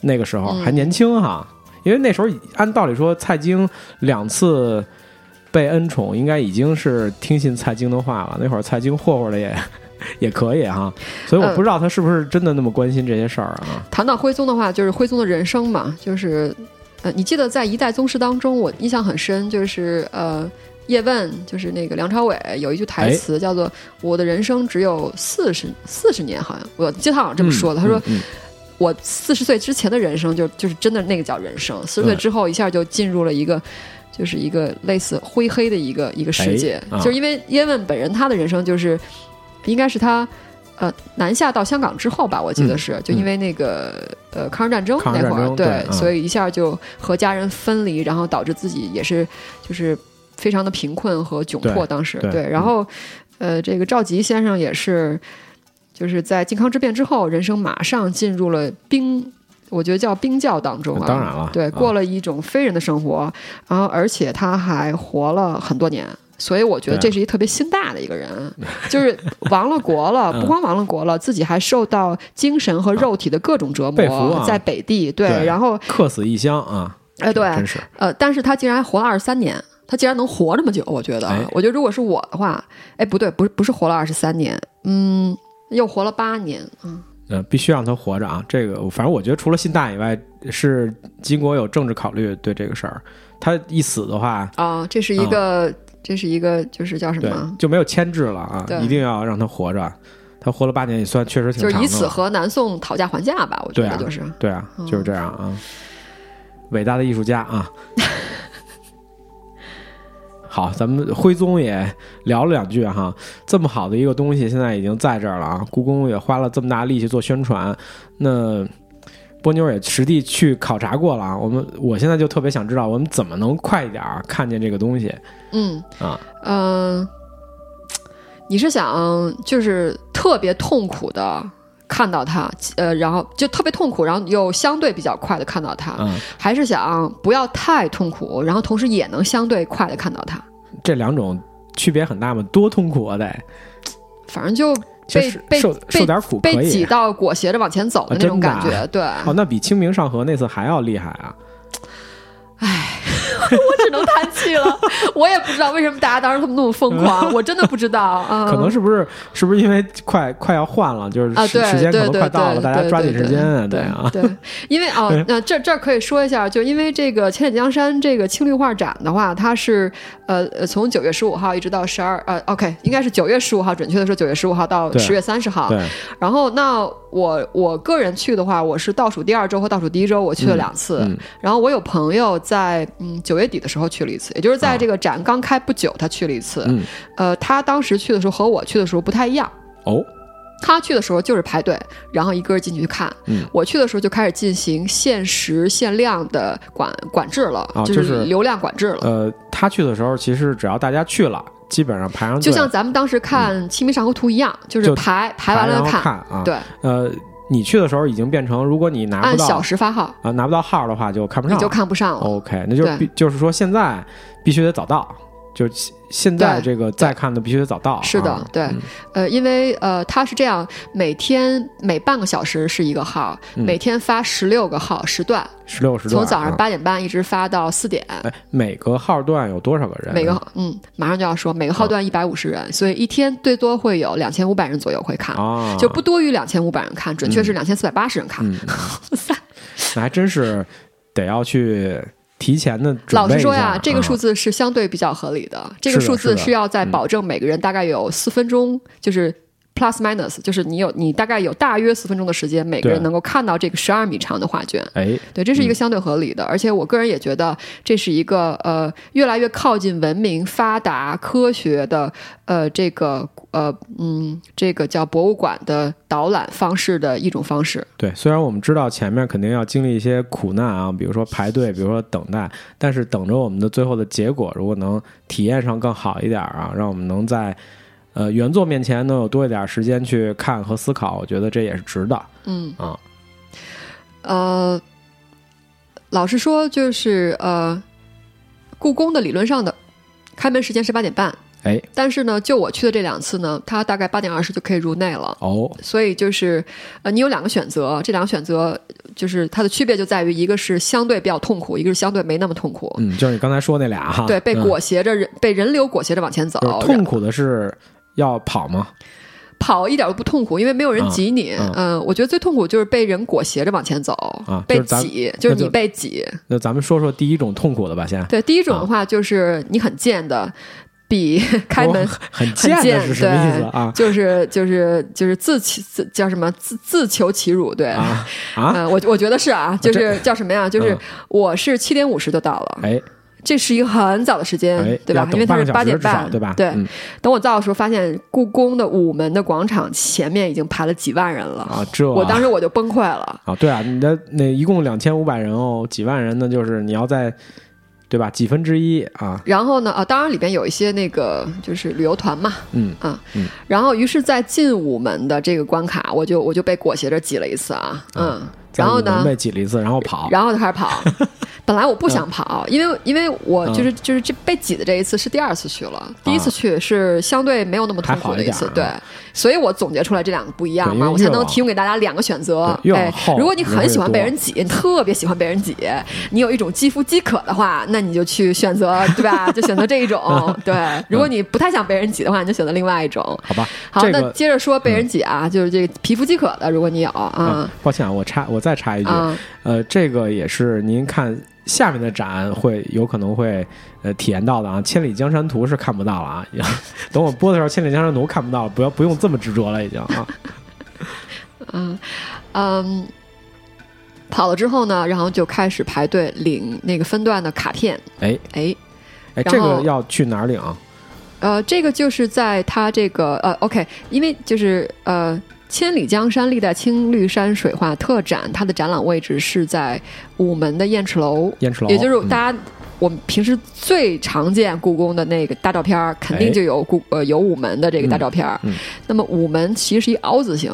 那个时候嗯还年轻哈，因为那时候按道理说，蔡京两次被恩宠，应该已经是听信蔡京的话了。那会儿蔡京霍霍的也也可以哈，所以我不知道他是不是真的那么关心这些事儿啊。谈到徽宗的话，就是徽宗的人生嘛，就是呃，你记得在一代宗师当中，我印象很深，就是呃。叶问就是那个梁朝伟有一句台词叫做“我的人生只有四十四十年”，好像我记得他好像这么说的。他说嗯：“我四十岁之前的人生就就是真的那个叫人生，四十岁之后一下就进入了一个就是一个类似灰黑的一个一个世界。哎啊就是因为叶问本人他的人生就是应该是他呃南下到香港之后吧，我记得是、就因为那个呃抗日战争那会儿，对嗯所以一下就和家人分离，然后导致自己也是就是非常的贫困和窘迫。当时对然后呃这个赵佶先生也是就是在靖康之变之后，人生马上进入了兵。我觉得叫冰窖当中啊，当然了对，啊。过了一种非人的生活，然后而且他还活了很多年，所以我觉得这是一特别心大的一个人，就是亡了国了，嗯。不光亡了国了，自己还受到精神和肉体的各种折磨，啊在北地，对，对然后客死异乡啊，哎对，呃，但是他竟然活了二十三年，他竟然能活这么久，我觉得，哎。我觉得如果是我的话，哎，不对，不是不是活了二十三年，嗯，又活了八年，嗯，嗯，必须让他活着啊！这个反正我觉得除了信大以外，是金国有政治考虑对这个事儿。他一死的话，啊，这是一个，这是一个，就是叫什么？就没有牵制了啊，一定要让他活着。他活了八年也算确实挺长的。就是以此和南宋讨价还价吧，我觉得就是。对啊，嗯就是这样啊。伟大的艺术家啊！好，咱们徽宗也聊了两句哈，这么好的一个东西，现在已经在这儿了啊！故宫也花了这么大力气做宣传，那波妞也实地去考察过了啊。我们我现在就特别想知道，我们怎么能快一点看见这个东西嗯啊？嗯、你是想就是特别痛苦的看到他，呃，然后就特别痛苦，然后又相对比较快的看到他，嗯，还是想不要太痛苦，然后同时也能相对快的看到他？这两种区别很大吗？多痛苦啊！得，反正就被被受受点苦被挤到裹挟着往前走的那种感觉，对。哦，那比清明上河那次还要厉害啊！我只能叹气了。我也不知道为什么大家当时他们那么疯狂，我真的不知道啊。可能是不是是不是因为快快要换了，就是啊，时、对时间可能对快到了，对大家抓紧对时间啊，对啊，对，因为哦，那这这儿可以说一下，就因为这个千里江山这个青绿画展的话，它是呃呃从九月十五号一直到十二呃，OK，应该是九月十五号，准确的说九月十五号到对。十月三十号。对，然后那我我个人去的话，我是倒数第二周和倒数第一周我去了两次，嗯。然后我有朋友在嗯九月底的时候去了一次，也就是在这个展刚开不久，他去了一次。嗯，呃，他当时去的时候和我去的时候不太一样。哦，他去的时候就是排队，然后一个人进去看。嗯我去的时候就开始进行限时限量的管管制了，就是流量管制了。呃，他去的时候，其实只要大家去了，基本上排上队，就像咱们当时看《清明上河图》一样，就是排排完了。看啊，，对，呃，你去的时候已经变成，如果你拿不到按小时发号，啊拿不到号的话，就看不上了，你就看不上了。OK，那就是必就是说现在必须得早到，就现现在这个再看的必须得早到，是的啊对。嗯。呃，因为呃，它是这样，每天每半个小时是一个号，嗯。每天发十六个号时段，十六时段，从早上啊八点半一直发到四点。哎，每个号段有多少个人？每个嗯，马上就要说，每个号段一百五十人，所以一天最多会有两千五百人左右会看，啊，就不多于两千五百人看，准确是两千四百八十人看。嗯，那还真是得要去提前的老实说呀，这个数字字是相对比较合理的。这个数字是要在嗯保证每个人大概有四分钟，就是 plus minus，就是你有你大概有大约四分钟的时间，每个人能够看到这个十二米长的画卷。哎，对，这是一个相对合理的，而且我个人也觉得这是一个呃越来越靠近文明、发达、科学的呃这个呃嗯这个叫博物馆的导览方式的一种方式。对，虽然我们知道前面肯定要经历一些苦难啊，比如说排队，比如说等待，但是等着我们的最后的结果，如果能体验上更好一点啊，让我们能在呃原作面前能有多一点时间去看和思考，我觉得这也是值的。嗯啊，呃，老实说，就是呃，故宫的理论上的开门时间是八点半，哎，但是呢，就我去的这两次呢，它大概八点二十就可以入内了。哦，所以就是，呃，你有两个选择，这两个选择就是它的区别就在于，一个是相对比较痛苦，一个是相对没那么痛苦。嗯，就是你刚才说那俩哈，对，被嗯裹挟着人，被人流裹挟着往前走，痛苦的是要跑吗？跑一点都不痛苦，因为没有人挤你。嗯嗯、我觉得最痛苦就是被人裹挟着往前走，被挤，就是你被挤。那咱们说说第一种痛苦的吧，先。对，第一种的话就是你很贱的，比 开门我很贱是什么意思啊？就是就是就是自欺自叫什么自自求其辱，对。啊我我觉得是啊，就是叫什么呀？就是嗯我是七点五十就到了，哎这是一个很早的时间哎，，对吧？因为它是八点半，对吧？对，嗯。等我到的时候，发现故宫的午门的广场前面已经排了几万人了，啊，这我当时我就崩溃了。啊，对啊，你的那一共两千五百人哦，几万人呢，就是你要在对吧？几分之一啊，然后呢，啊，当然里边有一些那个就是旅游团嘛，嗯啊，嗯。然后于是，在进午门的这个关卡，我就我就被裹挟着挤了一次啊，嗯，然后呢被挤了一次，然后跑，然后就开始跑。本来我不嗯想跑，因为因为我就是就是这被挤的这一次是第二次去了，第一次去是相对没有那么痛苦的一次，对所以我总结出来这两个不一样嘛，我才能提供给大家两个选择。哎如果你很喜欢被人挤，你特别喜欢被人挤，你有一种肌肤饥渴的话，那你就去选择，对吧？就选择这一种。对，如果你不太想被人挤的话，你就选择另外一种。好吧？好，那这个接着说被人挤啊，就是这个皮肤饥渴的，如果你有啊啊，抱歉啊，我插我再插一句，啊，呃，这个也是您看下面的展会有可能会呃体验到的啊，《千里江山图》是看不到了啊，等我播的时候，《千里江山图》看不到了，不要不用这么执着了，已经啊。嗯嗯，跑了之后呢，然后就开始排队领那个分段的卡片。哎哎，哎，这个要去哪儿领啊？呃，这个就是在他这个呃，OK，因为就是呃，千里江山历代青绿山水画特展，它的展览位置是在午门的雁翅楼，燕翅楼，也就是嗯。大家。我们平时最常见故宫的那个大照片儿，肯定哎就有故呃有午门的这个大照片儿。嗯嗯。那么午门其实是一凹字形，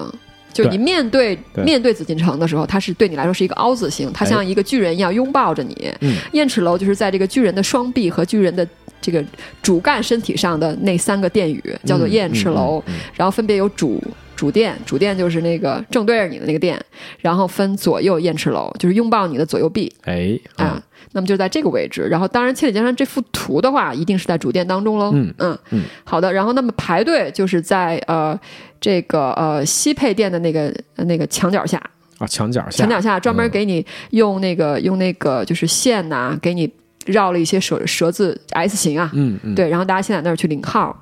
就是你面对对。面对紫禁城的时候，它是对你来说是一个凹字形，它哎。像一个巨人一样拥抱着你。嗯。雁翅楼就是在这个巨人的双臂和巨人的这个主干身体上的那三个殿宇，叫做雁翅楼，嗯嗯嗯然后分别有主。主殿，主殿就是那个正对着你的那个殿，然后分左右雁翅楼，就是拥抱你的左右臂哎啊。那么就在这个位置，然后当然千里江山这幅图的话，一定是在主殿当中喽。嗯嗯嗯好的。然后那么排队就是在呃这个呃西配殿的那个呃那个墙角下，啊，墙角下，墙角下专门给你用那个、用那个就是线呐、给你绕了一些蛇蛇字 S 型啊，嗯嗯，对，然后大家先在那儿去领号。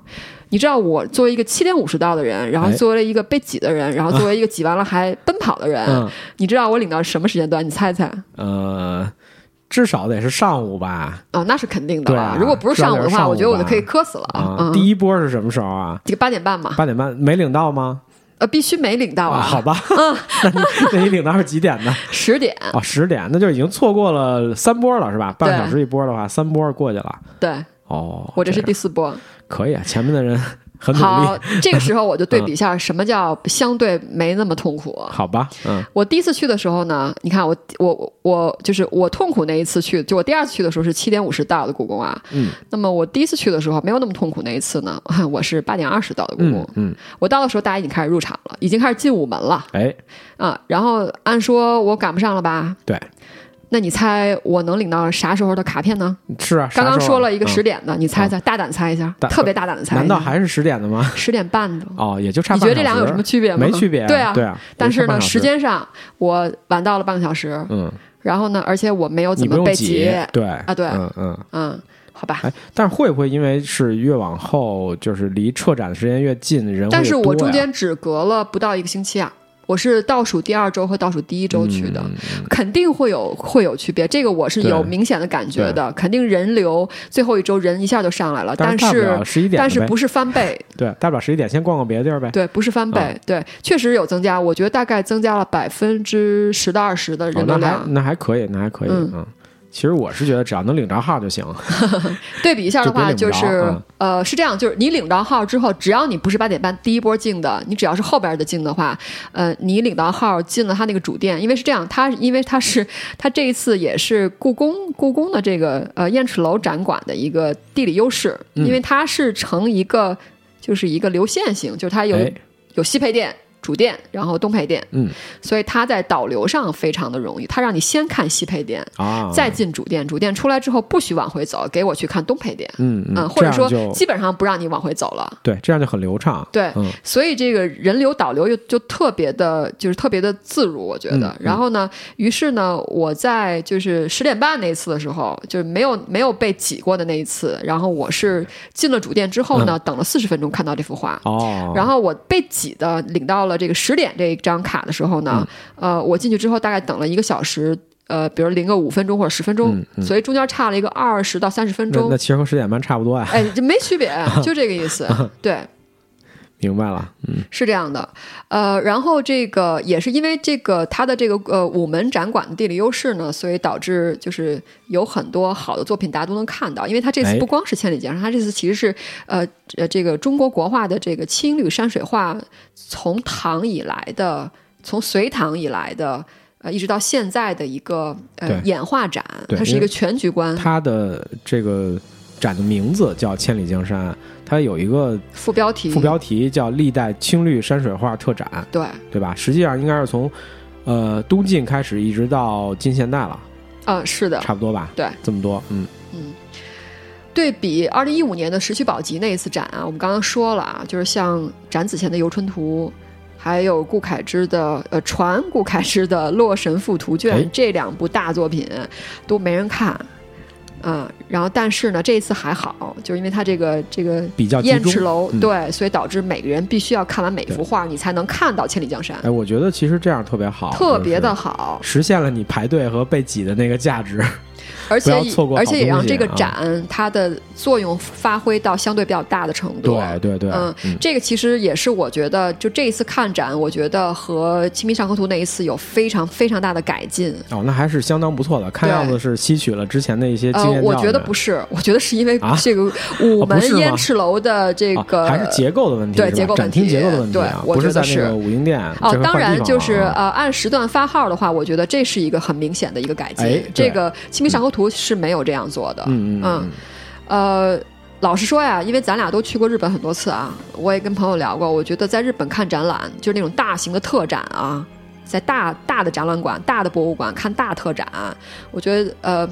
你知道我作为一个七点五十到的人，然后哎作为一个被挤的人，然后作为一个挤完了还奔跑的人，嗯你知道我领到什么时间段？你猜猜？呃，至少得是上午吧？哦，那是肯定的了。啊如果不是上午的话，我觉得我就可以磕死了。啊，嗯，第一波是什么时候啊？这个八点半嘛，八点半没领到吗？呃，必须没领到啊，啊，好吧，那你那你领到是几点呢？十点，哦，十点，那就已经错过了三波了，是吧？半个小时一波的话，三波过去了。对哦，我这是第四波。可以啊，前面的人很努好，，这个时候我就对 比一下什么叫相对没那么痛苦。好吧，嗯我第一次去的时候呢，你看我我我就是我痛苦那一次去，就我第二次去的时候是七点五十到的故宫啊。嗯那么我第一次去的时候没有那么痛苦那一次呢，我是八点二十到的故宫。嗯嗯，我到的时候大家已经开始入场了，已经开始进午门了哎，啊。然后按说我赶不上了吧？对，那你猜我能领到啥时候的卡片呢？是啊，刚刚说了一个嗯十点的，你猜猜，大胆猜一下，特别大胆的猜。难道还是十点的吗？十点半的？哦，也就差你半你。觉得这两个有什么区别吗？没区别，对啊，对啊。但是呢，时间上我晚到了半个小时，嗯，然后呢，而且我没有怎么被挤，对啊对嗯嗯，嗯。好吧。哎，但是会不会因为是越往后，就是离撤展的时间越近，人但是我中间只隔了不到一个星期啊，我是倒数第二周和倒数第一周去的，肯定会有会有区别，这个我是有明显的感觉的，肯定人流最后一周人一下就上来了，但但是大不了11点但是不是翻倍，对，大不了十一点先逛逛别的地儿呗。对，不是翻倍，嗯。对，确实有增加，我觉得大概增加了百分之十到二十的哦人流那还量。那还可以，那还可以，嗯。嗯。其实我是觉得只要能领着号就行，对比一下的话，就是嗯。呃是这样，就是你领着号之后，只要你不是八点半第一波进的，你只要是后边的进的话，呃，你领到号进了他那个主店，因为是这样，他因为他是他这一次也是故宫故宫的这个呃燕翅楼展馆的一个地理优势，嗯。因为它是成一个就是一个流线型，就是它有、哎，有西配店。主店，然后东配店，嗯所以它在导流上非常的容易。它让你先看西配店，啊，再进主店，主店出来之后不许往回走，给我去看东配店。嗯嗯，或者说基本上不让你往回走了。对，这样就很流畅。对，嗯所以这个人流导流又就特别的，就是特别的自如，我觉得。然后呢，于是呢，我在就是十点半那一次的时候，就是没有没有被挤过的那一次，然后我是进了主店之后呢，等了四十分钟看到这幅画。嗯哦，然后我被挤的领到了这个十点这一张卡的时候呢，嗯呃，我进去之后大概等了一个小时，呃，比如零个五分钟或者十分钟，嗯嗯所以中间差了一个二十到三十分钟那那。其实和十点半差不多啊，哎，这没区别，就这个意思。对，明白了。嗯是这样的，呃，然后这个也是因为这个它的这个呃午门展馆的地理优势呢，所以导致就是有很多好的作品大家都能看到。因为它这次哎不光是千里江山，它这次其实是呃呃这个中国国画的这个青绿山水画从唐以来的，从隋唐以来的。呃，一直到现在的一个呃演化展，它是一个全局观，它的这个展的名字叫《千里江山》，它有一个副标题副标题叫“历代青绿山水画特展对，”，对吧？实际上应该是从呃东晋开始一直到近现代了，啊、是的，差不多吧？对，这么多，嗯，嗯，对比二零一五年的石渠宝笈那一次展啊，我们刚刚说了啊，就是像展子虔的《游春图》，还有顾恺之的呃传顾恺之的《洛神赋图卷》哎这两部大作品都没人看。嗯，然后但是呢，这一次还好，就是因为它这个这个比较集中。燕赤楼、嗯对，所以导致每个人必须要看完每幅画，你才能看到千里江山，哎，我觉得其实这样特别好，特别的好。实现了你排队和被挤的那个价值。而且错过而且也让这个展它的作用发挥到相对比较大的程度。对对对，嗯，这个其实也是我觉得，就这一次看展，我觉得和《清明上河图》那一次有非常非常大的改进。哦，那还是相当不错的，看样子是吸取了之前的一些经呃，我觉得不是，我觉得是因为啊这个午门哦不是吗燕赤楼的这啊个、还是结构的问题，对结构问题展厅结构的问题啊，对我不是在觉得是那个武英殿哦，当然就是呃，按时段发号的话，我觉得这是一个很明显的一个改进。哎这个《清明上河图》是没有这样做的。嗯呃，老实说呀，因为咱俩都去过日本很多次啊，我也跟朋友聊过，我觉得在日本看展览，就是那种大型的特展啊，在大大的展览馆、大的博物馆看大特展，我觉得呃。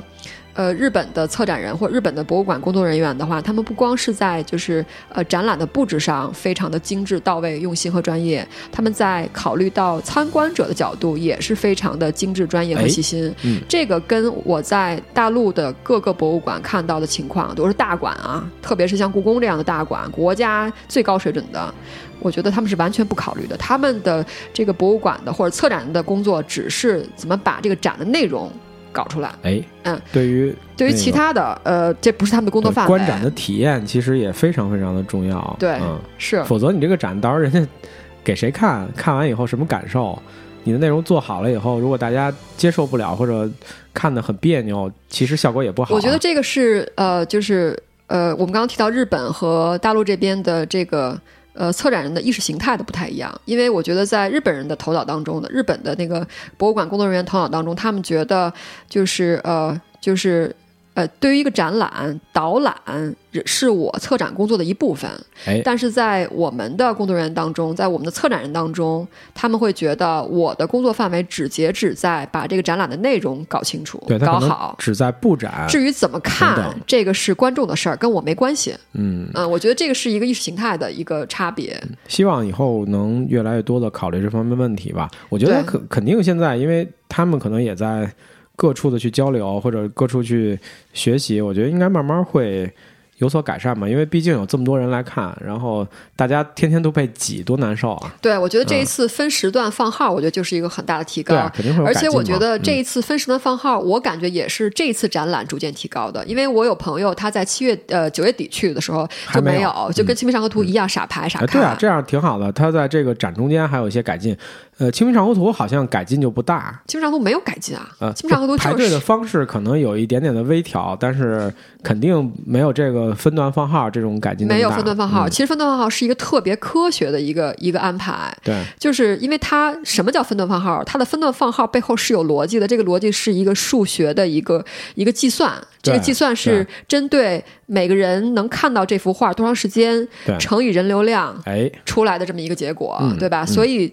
呃，日本的策展人或日本的博物馆工作人员的话，他们不光是在就是呃展览的布置上非常的精致到位、用心和专业，他们在考虑到参观者的角度也是非常的精致、专业和哎细心。嗯这个跟我在大陆的各个博物馆看到的情况都是大馆啊，特别是像故宫这样的大馆，国家最高水准的，我觉得他们是完全不考虑的。他们的这个博物馆的或者策展的工作，只是怎么把这个展的内容搞出来。哎，嗯，对于对于其他的，呃，这不是他们的工作范围。观展的体验其实也非常非常的重要，对嗯，是否则你这个展到时候人家给谁看，看完以后什么感受？你的内容做好了以后，如果大家接受不了或者看得很别扭，其实效果也不好啊。我觉得这个是呃，就是呃，我们刚刚提到日本和大陆这边的这个呃策展人的意识形态的不太一样，因为我觉得在日本人的头脑当中的日本的那个博物馆工作人员头脑当中，他们觉得就是呃就是。呃，对于一个展览导览是我策展工作的一部分，哎，但是在我们的工作人员当中，在我们的策展人当中，他们会觉得我的工作范围只截止在把这个展览的内容搞清楚对、他可能搞好。只在布展，至于怎么看等等，这个是观众的事儿，跟我没关系。嗯，嗯，我觉得这个是一个意识形态的一个差别。希望以后能越来越多的考虑这方面问题吧。我觉得肯肯定现在，因为他们可能也在各处的去交流或者各处去学习，我觉得应该慢慢会。有所改善嘛？因为毕竟有这么多人来看，然后大家天天都被挤，多难受啊！对，我觉得这一次分时段放号，我觉得就是一个很大的提高。对，肯定会而且我觉得这一次分时段放号，我感觉也是这一次展览逐渐提高的。因为我有朋友他在七月呃九月底去的时候就没有，就跟《清明上河图》一样傻排傻看。对啊，这样挺好的。他在这个展中间还有一些改进。呃，《清明上河图》好像改进就不大，《清明上河图》没有改进啊。呃，《清明上河图》排队的方式可能有一点点的微调，但是肯定没有这个分段放号这种改进。没有分段放号，其实分段放号是一个特别科学的一个一个安排。对，就是因为它什么叫分段放号？它的分段放号背后是有逻辑的，这个逻辑是一个数学的一个一个计算，这个计算是针对每个人能看到这幅画多长时间乘以人流量，哎，出来的这么一个结果，对吧？所以。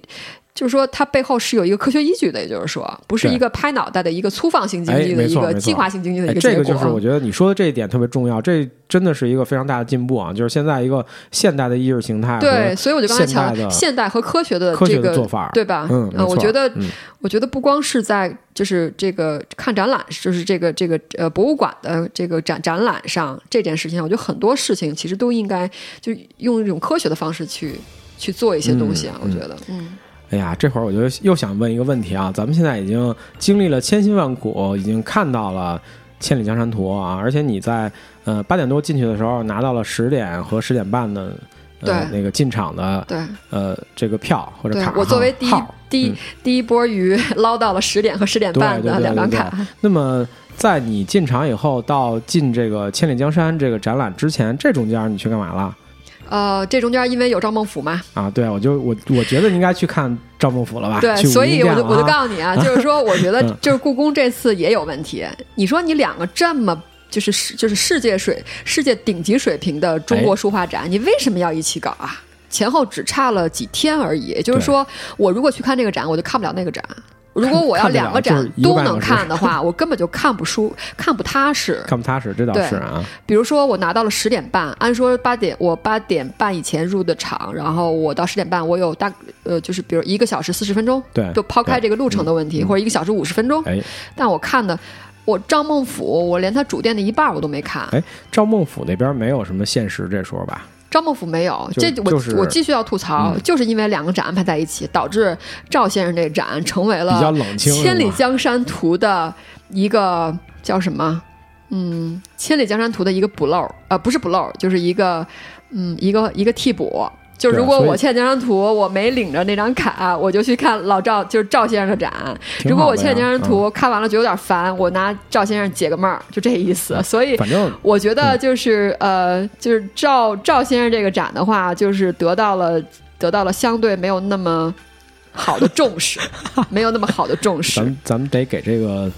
就是说，它背后是有一个科学依据的，也就是说，不是一个拍脑袋的一个粗放性经济的一个计划性经济的一个结果。这个就是我觉得你说的这一点特别重要，这真的是一个非常大的进步啊！就是现在一个现代的意识形态，对，所以我就刚才强调现代和科学的这个做法，对吧？嗯，我觉得，我觉得不光是在就是这个看展览，就是这个这个呃博物馆的这个展展览上这件事情，我觉得很多事情其实都应该就用一种科学的方式去去做一些东西啊！我觉得，嗯。哎呀，这会儿我就又想问一个问题啊！咱们现在已经经历了千辛万苦，已经看到了《千里江山图》啊，而且你在呃八点多进去的时候拿到了十点和十点半的呃那个进场的对呃这个票或者卡。我作为第一第一第一波鱼 捞到了十点和十点半的两张卡。那么在你进场以后到进这个《千里江山》这个展览之前，这中间你去干嘛了？呃，这中间因为有赵孟俯嘛，啊，对，我就我我觉得应该去看赵孟俯了吧？对，所以我就我就告诉你啊，就是说，我觉得就是故宫这次也有问题。你说你两个这么就是世就是世界水世界顶级水平的中国书画展，你为什么要一起搞啊？前后只差了几天而已。也就是说，我如果去看这个展，我就看不了那个展。如果我要两个展都能看的话，我根本就看不舒看不踏实。看不踏实，这倒是啊。比如说，我拿到了十点半，按说八点我八点半以前入的场，然后我到十点半，我有大呃，就是比如一个小时四十分钟，对，就抛开这个路程的问题，或者一个小时五十分钟。哎，但我看的，我赵孟俯，我连他主店的一半我都没看。哎，赵孟俯那边没有什么限时这说吧？赵孟俯没有，这我我继续要吐槽，就是因为两个展安排在一起，导致赵先生这展成为了《千里江山图》的一个叫什么？嗯，《千里江山图》的一个补漏，呃，不是补漏，就是一个嗯，一个一个替补。就如果我欠江山图，我没领着那张卡，我就去看老赵，就是赵先生的展。如果我欠江山图看完了觉得有点烦，我拿赵先生解个闷儿，就这意思。所以，反正我觉得就是呃，就是赵赵先生这个展的话，就是得到了得到了相对没有那么好的重视，没有那么好的重视。咱咱们得给这个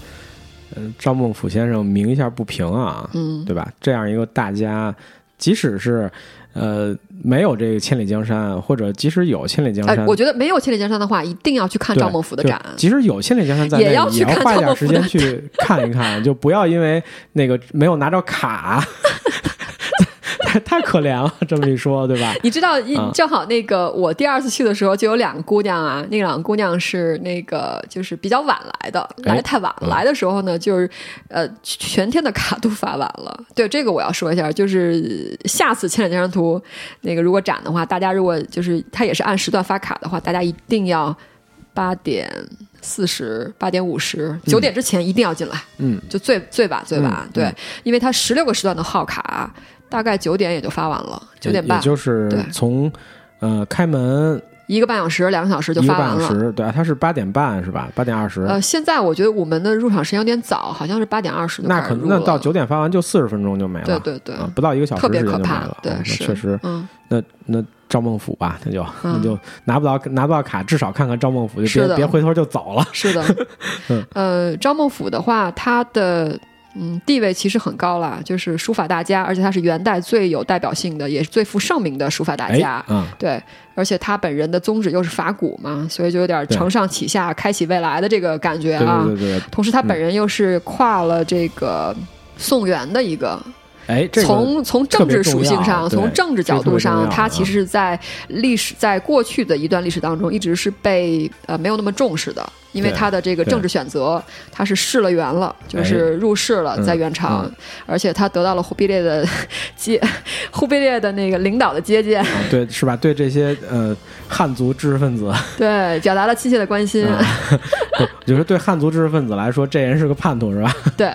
嗯赵孟俯先生鸣一下不平啊，嗯，对吧？这样一个大家，即使是。呃，没有这个千里江山，或者即使有千里江山，我觉得没有千里江山的话，一定要去看赵孟俯的展。即使有千里江山在，也要去看花点时间去 看一看，就不要因为那个没有拿着卡。太可怜了，这么一说，对吧？你知道，正好那个我第二次去的时候，就有两个姑娘啊，那两个姑娘是那个就是比较晚来的，来的太晚了。来的时候呢，就是呃，全天的卡都发完了。对这个我要说一下，就是下次《千里江山图》那个如果展的话，大家如果就是它也是按时段发卡的话，大家一定要八点四十八点五十九点之前一定要进来，嗯，就最最晚最晚，对，因为它十六个时段的号卡。大概九点也就发完了，九点半，也就是从呃开门一个半小时、两个小时就发完了。对啊，它是八点半是吧？八点二十。呃，现在我觉得午门的入场时间有点早，好像是八点二十那可能那到九点发完就四十分钟就没了。对对对，不到一个小时特别可怕了。对，确实。嗯，那那赵孟俯吧，那就那就拿不到拿不到卡，至少看看赵孟俯，就别别回头就走了。是的。嗯。呃，赵孟俯的话，他的。嗯，地位其实很高了，就是书法大家，而且他是元代最有代表性的，也是最负盛名的书法大家。嗯，对，而且他本人的宗旨又是法古嘛，所以就有点承上启下、开启未来的这个感觉啊。对对对。同时，他本人又是跨了这个宋元的一个哎，这个从从政治属性上，从政治角度上，它其实是在历史在过去的一段历史当中，一直是被呃没有那么重视的，因为对它的这个政治选择，它是释了元了，就是入世了，嗯在元朝嗯，而且他得到了忽必烈的 接忽必烈的那个领导的接见，啊对是吧？对这些呃汉族知识分子，对，表达了亲切的关心，就是对汉族知识分子来说，这人是个叛徒是吧？对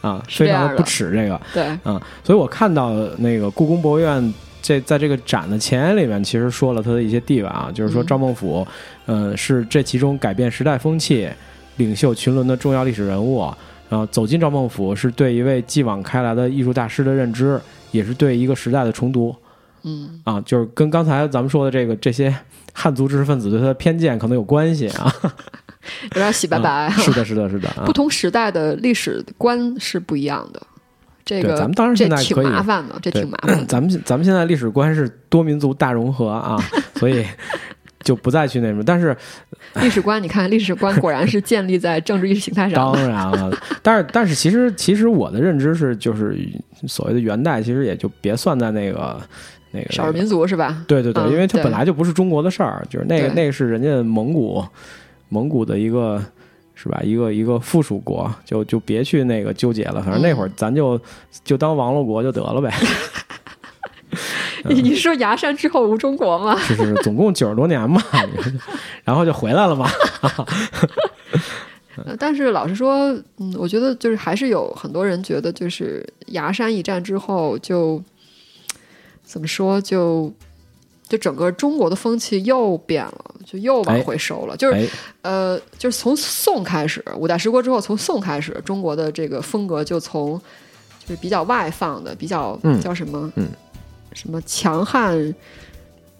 啊，非常的不耻这个。对，啊，所以我看到那个故宫博物院这在这个展的前言里面，其实说了他的一些地位啊，就是说嗯赵孟頫，呃，是这其中改变时代风气、领袖群伦的重要历史人物。然后走进赵孟頫，是对一位继往开来的艺术大师的认知，也是对一个时代的重读嗯，啊，就是跟刚才咱们说的这个这些汉族知识分子对他的偏见可能有关系啊。有点洗白白。啊 是的，是的，是的啊不。同时代的历史观是不一样的，这个对咱们当然现在可以麻烦的，这挺麻烦。咱们咱们现在历史观是多民族大融合啊，所以就不再去那什么。但是 历史观，你看，历史观果然是建立在政治意识形态上当。然了，但是但是其实其实我的认知是，就是所谓的元代，其实也就别算在那个那个少数民族是吧？对对对，嗯因为它本来就不是中国的事儿，就是那个那个是人家蒙古蒙古的一个。是吧？一个一个附属国，就就别去那个纠结了。反正那会儿嗯咱就、就当亡了国就得了呗。你你说崖山之后无中国吗？是是是，总共九十多年嘛，然后就回来了嘛。呃但是老实说，嗯，我觉得就是还是有很多人觉得，就是崖山一战之后就怎么说就。就整个中国的风气又变了，就又往回收了。就是哎，呃，就是从宋开始，五代十国之后，从宋开始，中国的这个风格就从就是比较外放的，比较、嗯叫什么，嗯，什么强悍，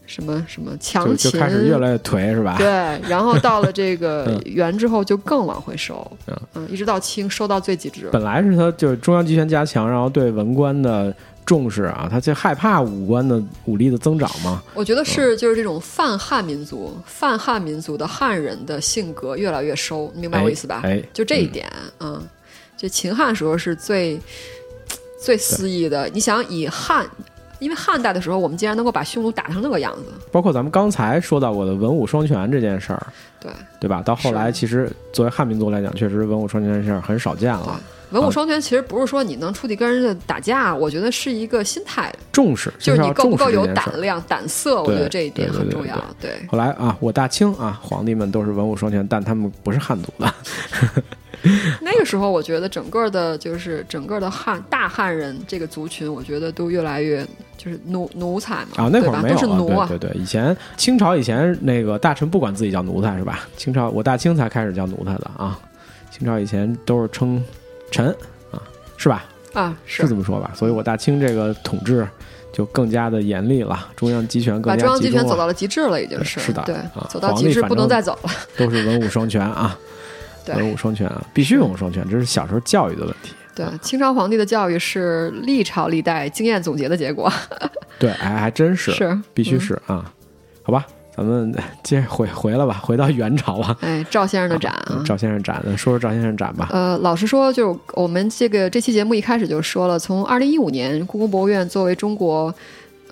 什么什么就强就秦，开始越来越颓，是吧？对，然后到了这个 嗯元之后，就更往回收，嗯嗯，一直到清收到最极致。本来是他就是中央集权加强，然后对文官的重视啊，他就害怕武官的武力的增长嘛。我觉得是就是这种泛汉民族、泛汉民族的汉人的性格越来越收，明白我意思吧？哎，就这一点，嗯，就秦汉时候是最最肆意的。你想以汉，因为汉代的时候，我们竟然能够把匈奴打成那个样子，包括咱们刚才说到过的文武双全这件事儿，对对吧？到后来，其实作为汉民族来讲，确实文武双全这事儿很少见了，文武双全其实不是说你能出去跟人家打架，我觉得是一个心态，重视就是你够不够有胆量、胆色，我觉得这一点很重要对。对，后来啊，我大清啊，皇帝们都是文武双全，但他们不是汉族的。那个时候我觉得整个的，就是整个的汉大汉人这个族群，我觉得都越来越就是奴奴才嘛，啊，那会？儿没有都是奴啊，对对对，以前清朝以前那个大臣不管自己叫奴才是吧？清朝我大清才开始叫奴才的啊，清朝以前都是称臣啊，是吧？啊，是这么说吧？所以我大清这个统治就更加的严厉了，中央集权更加把中央集权走到了极致了，已经是是的对啊，走到极致不能再走了。都是文武双全啊，对文武双全啊，必须文武双全，这是小时候教育的问题。对，清朝皇帝的教育是历朝历代经验总结的结果，对，哎，还真是，是必须嗯是啊，好吧，咱们接着回回来吧，回到元朝吧。哎，赵先生的展啊。赵先生展，说说赵先生展吧。呃，老实说，就我们这个这期节目一开始就说了，从二零一五年，故宫博物院作为中国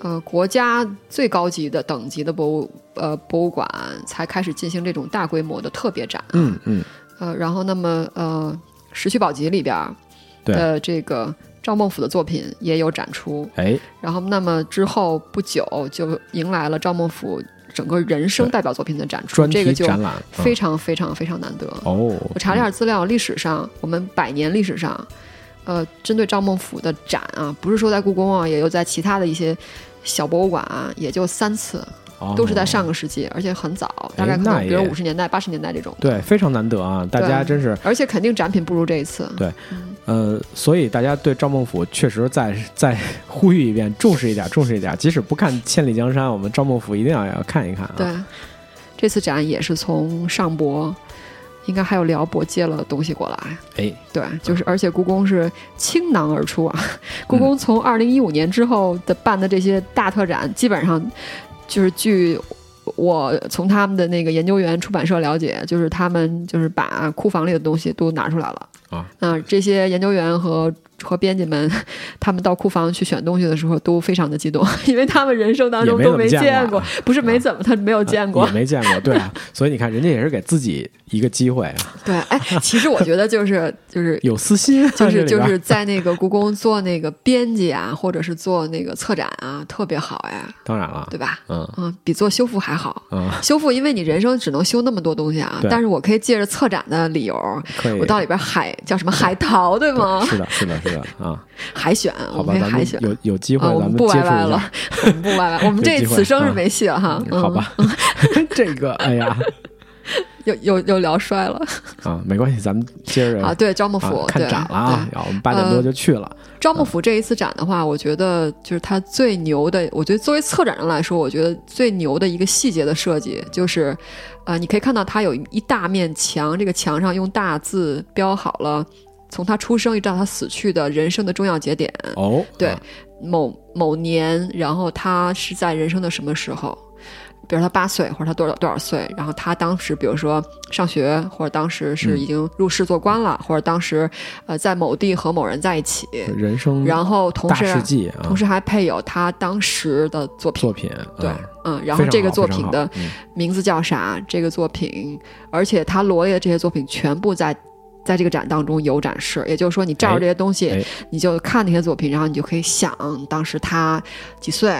呃国家最高级的等级的博物呃博物馆，才开始进行这种大规模的特别展。嗯嗯，呃，然后那么呃，《石渠宝笈》里边儿的这个赵孟俯的作品也有展出，哎，然后那么之后不久就迎来了赵孟頫整个人生代表作品的展出，这个就非常非常非常难得。嗯哦，我查了点资料，历史上我们百年历史上，呃，针对赵孟頫的展啊，不是说在故宫啊，也有在其他的一些小博物馆啊，也就三次，哦都是在上个世纪，而且很早，大概可能比如五十年代、八十年代这种。对，非常难得啊！大家真是而且肯定展品不如这一次。对呃，所以大家对赵孟頫确实再再呼吁一遍，重视一点，重视一点。即使不看《千里江山》，我们赵孟頫一定要要看一看啊！对，这次展也是从上博，应该还有辽博接了东西过来。哎，对，就是而且故宫是倾囊而出啊！嗯 故宫从二零一五年之后的办的这些大特展，基本上就是据我从他们的那个研究员出版社了解，就是他们就是把库房里的东西都拿出来了啊。这些研究员和和编辑们，他们到库房去选东西的时候都非常的激动，因为他们人生当中都没见过，不是没怎么，他没有见过，也没见过，对啊，所以你看，人家也是给自己一个机会啊。对，哎，其实我觉得就是就是 有私心，就是就是在那个故宫做那个编辑啊，或者是做那个策展啊，特别好哎。当然了，对吧？嗯嗯，比做修复还好。嗯，修复因为你人生只能修那么多东西啊，但是我可以借着策展的理由，我到里边海叫什么海淘，对吗？是的，是的，是的 啊。海选，我们可以海选。有有机会，我们不歪歪了，我们不歪歪。我们这此生是没戏了哈。好吧，这个，哎呀。又又又聊衰了啊，没关系，咱们接着啊。对，招幕府看展了啊，然后我们八点多就去了。招幕府这一次展的话，我觉得就是它最牛的。我觉得作为策展人来说，我觉得最牛的一个细节的设计就是，呃，你可以看到它有一大面墙，这个墙上用大字标好了从他出生一直到他死去的人生的重要节点。哦，对，某某年，然后他是在人生的什么时候？比如他八岁，或者他多少多少岁，然后他当时，比如说上学，或者当时是已经入仕做官了，或者当时呃在某地和某人在一起，人生，然后同时，同时还配有他当时的作品，作品，对，嗯，然后这个作品的名字叫啥？这个作品，而且他罗列的这些作品全部在在这个展当中有展示，也就是说，你照着这些东西，你就看那些作品，然后你就可以想当时他几岁。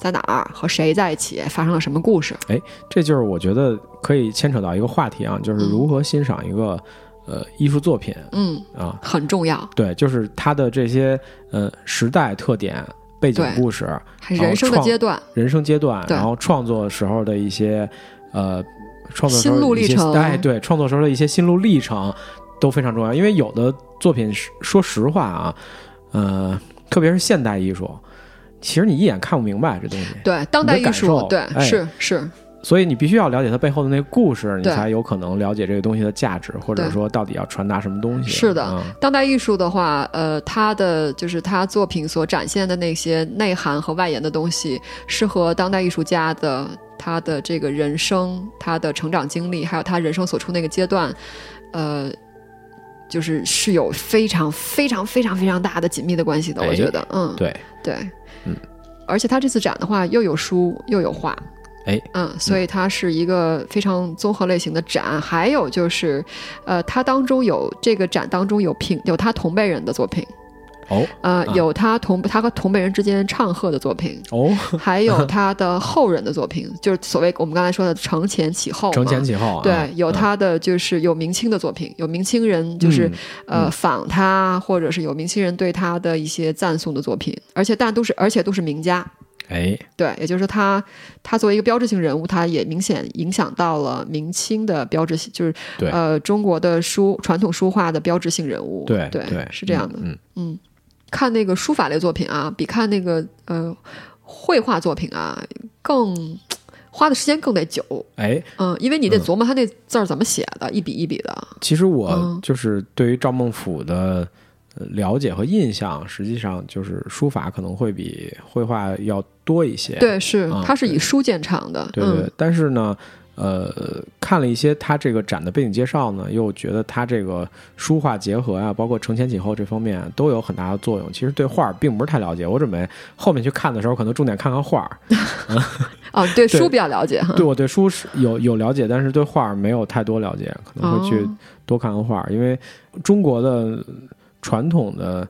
在哪儿和谁在一起？发生了什么故事？哎，这就是我觉得可以牵扯到一个话题啊，就是如何欣赏一个呃艺术作品。嗯啊，很重要。对，就是它的这些呃时代特点、背景故事、人生的阶段、人生阶段，然后创作时候的一些呃创作心路历程。哎，对，创作时候的一些心路历程都非常重要。因为有的作品，说实话啊，呃，特别是现代艺术。其实你一眼看不明白这东西，对当代艺术，对是是，所以你必须要了解它背后的那个故事，你才有可能了解这个东西的价值，或者说到底要传达什么东西。是的，当代艺术的话，呃，它的就是它作品所展现的那些内涵和外延的东西，是和当代艺术家的他的这个人生、他的成长经历，还有他人生所处那个阶段，呃，就是是有非常非常非常非常大的紧密的关系的。我觉得，嗯，对对。嗯，而且他这次展的话，又有书又有画，哎，嗯，所以它是一个非常综合类型的展。还有就是，呃，它当中有这个展当中有评有他同辈人的作品。哦，呃，有他同他和同辈人之间唱和的作品，哦，还有他的后人的作品，就是所谓我们刚才说的承前启后，承前启后，对，有他的就是有明清的作品，有明清人就是呃仿他，或者是有明清人对他的一些赞颂的作品，而且但都是而且都是名家，哎，对，也就是说他他作为一个标志性人物，他也明显影响到了明清的标志性，就是呃中国的书传统书画的标志性人物，对对对，是这样的，嗯。嗯。看那个书法类作品啊，比看那个呃绘画作品啊更 花的时间更得久。哎，嗯，因为你得琢磨他那字儿怎么写的，一笔一笔的。其实我就是对于赵孟頫的了解和印象，实际上就是书法可能会比绘画要多一些。对，是，他是以书见长的。对对，但是呢。呃，看了一些他这个展的背景介绍呢，又觉得他这个书画结合啊，包括承前启后这方面都有很大的作用。其实对画并不是太了解，我准备后面去看的时候，可能重点看看画。哦，对书比较了解哈。对我对书是有有了解，但是对画没有太多了解，可能会去多看看画，因为中国的传统的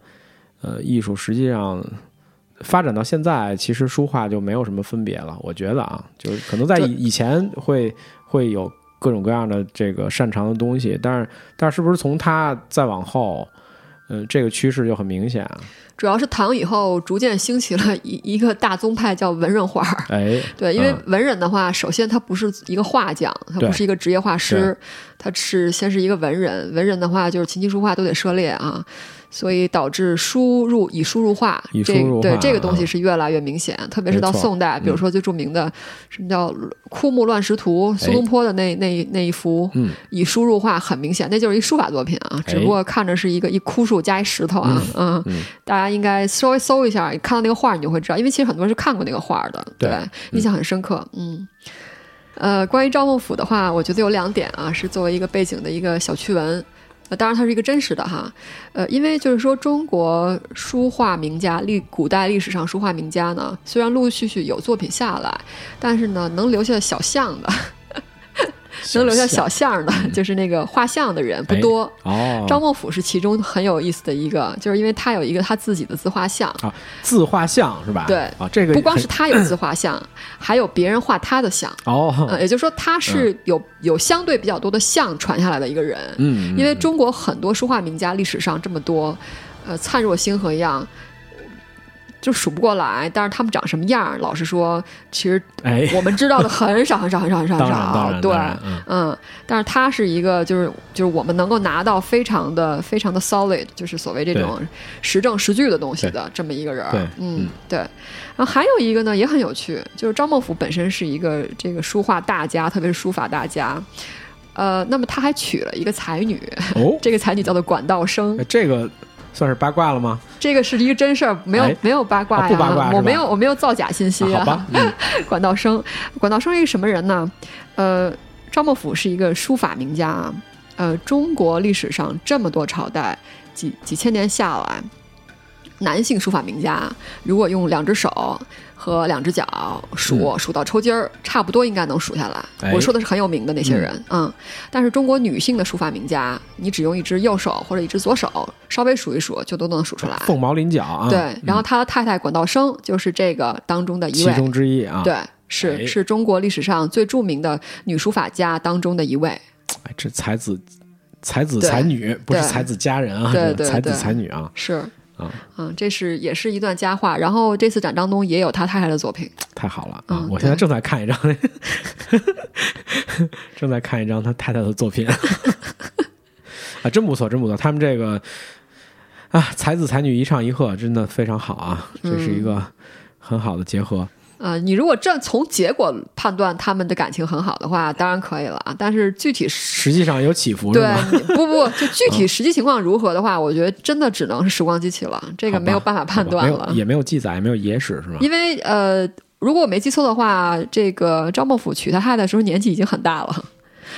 呃艺术实际上。发展到现在，其实书画就没有什么分别了。我觉得啊，就是可能在以以前会会有各种各样的这个擅长的东西，但是但是是不是从他再往后，嗯，这个趋势就很明显。主要是唐以后逐渐兴起了一一个大宗派，叫文人画。哎，对，因为文人的话，首先他不是一个画匠，他不是一个职业画师，他是先是一个文人。文人的话，就是琴棋书画都得涉猎啊。所以导致输入以输入画，这对这个东西是越来越明显，特别是到宋代，比如说最著名的什么叫《枯木乱石图》，苏东坡的那那那一幅，以输入画很明显，那就是一书法作品啊，只不过看着是一个一枯树加一石头啊，嗯，大家应该稍微搜一下，看到那个画你就会知道，因为其实很多人是看过那个画的，对，印象很深刻，嗯，呃，关于赵孟頫的话，我觉得有两点啊，是作为一个背景的一个小趣闻。呃，当然它是一个真实的哈，呃，因为就是说中国书画名家历古代历史上书画名家呢，虽然陆陆续续有作品下来，但是呢，能留下小像的。能留下小像的，就是那个画像的人不多。哦，张孟甫是其中很有意思的一个，就是因为他有一个他自己的自画像啊，自画像是吧？对啊，这个不光是他有自画像，还有别人画他的像。哦，也就是说他是有有相对比较多的像传下来的一个人。嗯，因为中国很多书画名家历史上这么多，呃，灿若星河一样。就数不过来，但是他们长什么样，老实说，其实我们知道的很少很少很少很少很少。对，嗯，但是他是一个，就是就是我们能够拿到非常的非常的 solid，就是所谓这种实证实据的东西的这么一个人。嗯，对。然后还有一个呢，也很有趣，就是张孟甫本身是一个这个书画大家，特别是书法大家。呃，那么他还娶了一个才女，这个才女叫做管道生。这个。算是八卦了吗？这个是一个真事儿，没有没有八卦呀，不八卦，我没有我没有造假信息啊。好吧，管道生，管道生是一个什么人呢？呃，张孟甫是一个书法名家啊。呃，中国历史上这么多朝代，几几千年下来，男性书法名家，如果用两只手。和两只脚数数到抽筋儿，差不多应该能数下来。我说的是很有名的那些人，嗯。但是中国女性的书法名家，你只用一只右手或者一只左手，稍微数一数就都能数出来。凤毛麟角啊！对，然后他的太太管道生就是这个当中的一位，其中之一啊。对，是是中国历史上最著名的女书法家当中的一位。哎，这才子才子才女，不是才子佳人啊，对对才子才女啊，是。嗯这是也是一段佳话。然后这次展当中也有他太太的作品，太好了啊！我现在正在看一张，正在看一张他太太的作品 啊，真不错，真不错。他们这个啊，才子才女一唱一和，真的非常好啊！这是一个很好的结合。呃，你如果这从结果判断他们的感情很好的话，当然可以了啊。但是具体实际上有起伏，对，不不，就具体实际情况如何的话，我觉得真的只能是时光机器了，这个没有办法判断了，也没有记载，也没有野史，是吧？因为呃，如果我没记错的话，这个张孟甫娶他太太的时候年纪已经很大了。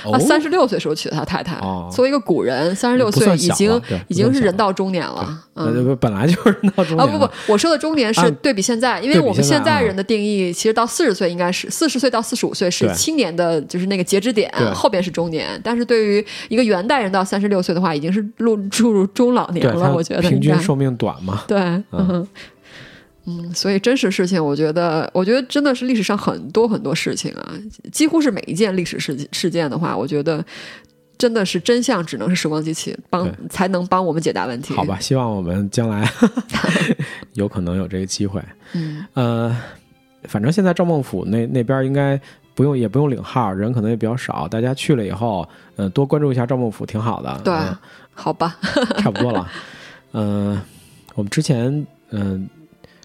他三十六岁时候娶的他太太，作为一个古人，三十六岁已经已经是人到中年了。嗯，本来就是人到中年。啊不不，我说的中年是对比现在，因为我们现在人的定义，其实到四十岁应该是四十岁到四十五岁是青年的，就是那个截止点，后边是中年。但是对于一个元代人到三十六岁的话，已经是入注入中老年了。我觉得平均寿命短嘛。对，嗯。嗯，所以真实事情，我觉得，我觉得真的是历史上很多很多事情啊，几乎是每一件历史事事件的话，我觉得真的是真相，只能是时光机器帮才能帮我们解答问题。好吧，希望我们将来 有可能有这个机会。嗯，呃，反正现在赵孟俯那那边应该不用，也不用领号，人可能也比较少。大家去了以后，呃，多关注一下赵孟俯，挺好的。对，好吧，差不多了。嗯，我们之前嗯。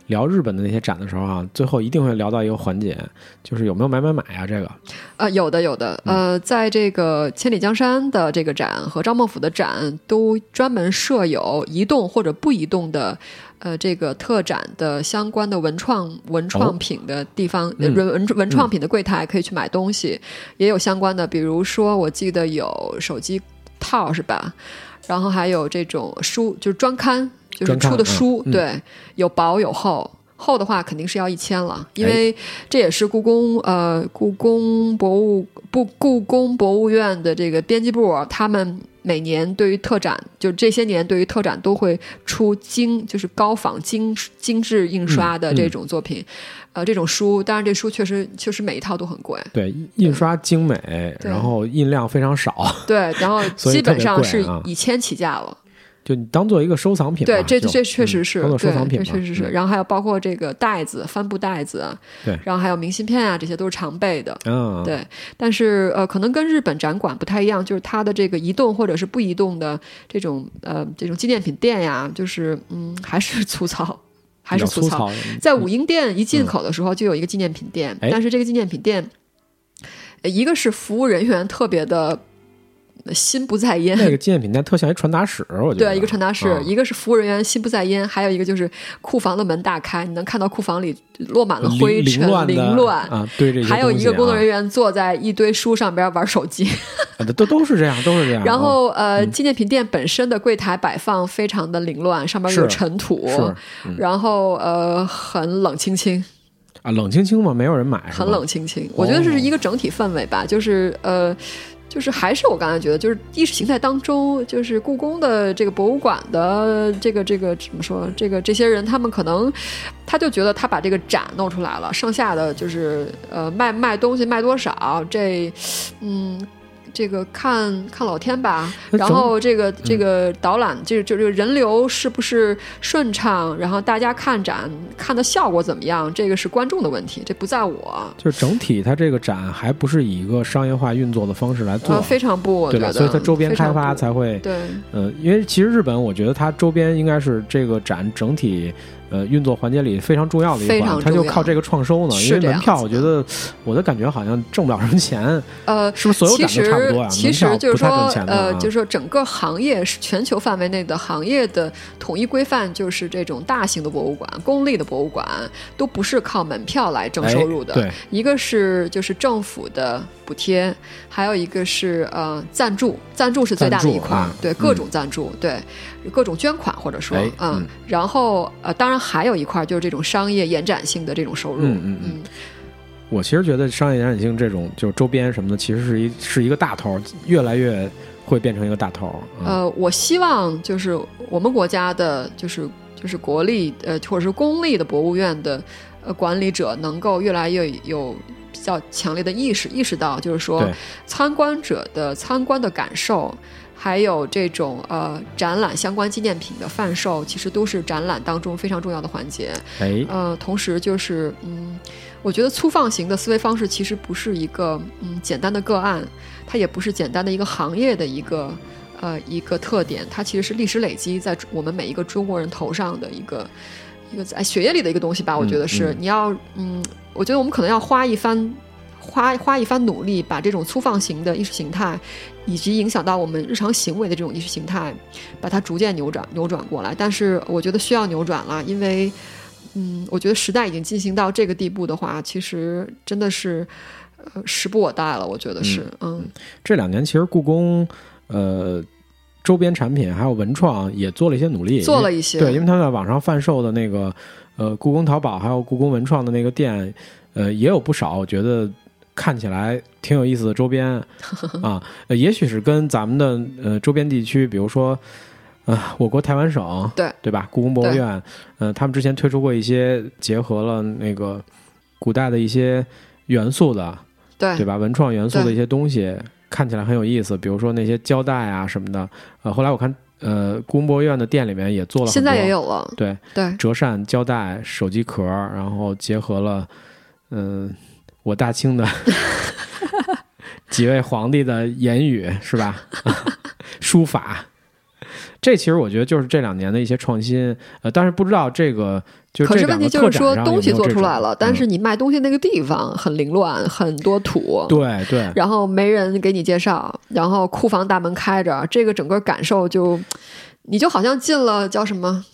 聊日本的那些展的时候啊，最后一定会聊到一个环节，就是有没有买买买啊？这个，呃，有的，有的。呃，在这个千里江山的这个展和张孟甫的展都专门设有移动或者不移动的，呃，这个特展的相关的文创文创品的地方，文文文创品的柜台可以去买东西，也有相关的，比如说我记得有手机套是吧？然后还有这种书，就是专刊。就是出的书，对，有薄有厚，厚的话肯定是要一千了，因为这也是故宫呃故宫博物不故宫博物院的这个编辑部，他们每年对于特展，就这些年对于特展都会出精，就是高仿精精致印刷的这种作品，呃，这种书，当然这书确实确实每一套都很贵，对，印刷精美，然后印量非常少，对，然后 基本上是以千起价了。就你当做一个收藏品，对，这这确实是，当做收藏品，确实是。然后还有包括这个袋子、帆布袋子，对，然后还有明信片啊，这些都是常备的。嗯，对。但是呃，可能跟日本展馆不太一样，就是它的这个移动或者是不移动的这种呃这种纪念品店呀，就是嗯还是粗糙，还是粗糙。在武英店一进口的时候就有一个纪念品店，但是这个纪念品店，一个是服务人员特别的。的心不在焉。那个纪念品店特像一传达室，我觉得。对，一个传达室，啊一个是服务人员心不在焉，还有一个就是库房的门大开，你能看到库房里落满了灰尘、凌乱凌乱。啊，对这些还有一个工作人员，坐在一堆书上边玩手机，啊都都是这样，都是这样。然啊后呃，纪念品店本身的柜台摆放非常的凌乱，上面有尘土，是然后呃很冷清清，啊，冷清清嘛，没有人买，很冷。清清。我觉得这是一个整体氛围吧，就是呃。就是还是我刚才觉得，就是意识形态当中，就是故宫的这个博物馆的这个这个怎么说？这个这些人，他们可能他就觉得他把这个展弄出来了，剩下的就是呃卖卖东西卖多少，这嗯。这个看看老天吧，然后这个这个导览，这就这个人流是不是顺畅，然后大家看展看的效果怎么样，这个是观众的问题，这不在我。就是整体，它这个展还不是以一个商业化运作的方式来做呃，，非常不，我对吧？觉得，所以它周边开发才会，对，呃，因为其实日本，我觉得它周边应该是这个展整体呃运作环节里非常重要的一环，非常它就靠这个创收呢。因为门票，我觉得我的感觉好像挣不了什么钱，呃，是不是所有其展都差不多呀？实其实就是说呃，啊就是说整个行业是全球范围内的行业的统一规范，就是这种大型的博物馆、公立的博物馆都不是靠门票来挣收入的。哎对，一个是就是政府的补贴，还有一个是呃赞助，赞助是最大的一块对各种赞助，对各种捐款或者说哎嗯嗯然后呃，当然还有一块儿就是这种商业延展性的这种收入，嗯嗯嗯我其实觉得商业延展性这种就是周边什么的，其实是一是一个大头，越来越会变成一个大头。嗯呃，我希望就是我们国家的，就是就是国立呃或者是公立的博物院的呃管理者，能够越来越有比较强烈的意识，意识到就是说参观者的参观的感受。还有这种呃展览相关纪念品的贩售，其实都是展览当中非常重要的环节。哎，呃，同时就是嗯，我觉得粗放型的思维方式其实不是一个嗯简单的个案，它也不是简单的一个行业的一个呃一个特点，它其实是历史累积在我们每一个中国人头上的一个一个在血液里的一个东西吧。我觉得是、嗯你要嗯，我觉得我们可能要花一番花花一番努力，把这种粗放型的意识形态。以及影响到我们日常行为的这种意识形态，把它逐渐扭转扭转过来。但是我觉得需要扭转了，因为嗯，我觉得时代已经进行到这个地步的话，其实真的是呃时不我待了。我觉得是，嗯，这两年其实故宫呃周边产品还有文创也做了一些努力，做了一些对，因为他们在网上贩售的那个呃故宫淘宝还有故宫文创的那个店，呃也有不少，我觉得看起来挺有意思的周边 啊，呃也许是跟咱们的呃周边地区，比如说。呃，我国台湾省对对吧？故宫博物院，呃，他们之前推出过一些结合了那个古代的一些元素的，对对吧？文创元素的一些东西看起来很有意思，比如说那些胶带啊什么的。呃，后来我看，呃，故宫博物院的店里面也做了很多，现在也有了，对对折扇、胶带、手机壳，然后结合了，嗯、我大清的 几位皇帝的言语是吧？书法。这其实我觉得就是这两年的一些创新，呃，但是不知道这个就可是问题就是说东西做出来了，但嗯是你卖东西那个地方很凌乱，很多土，对对，然后没人给你介绍，然后库房大门开着，这个整个感受就，你就好像进了叫什么，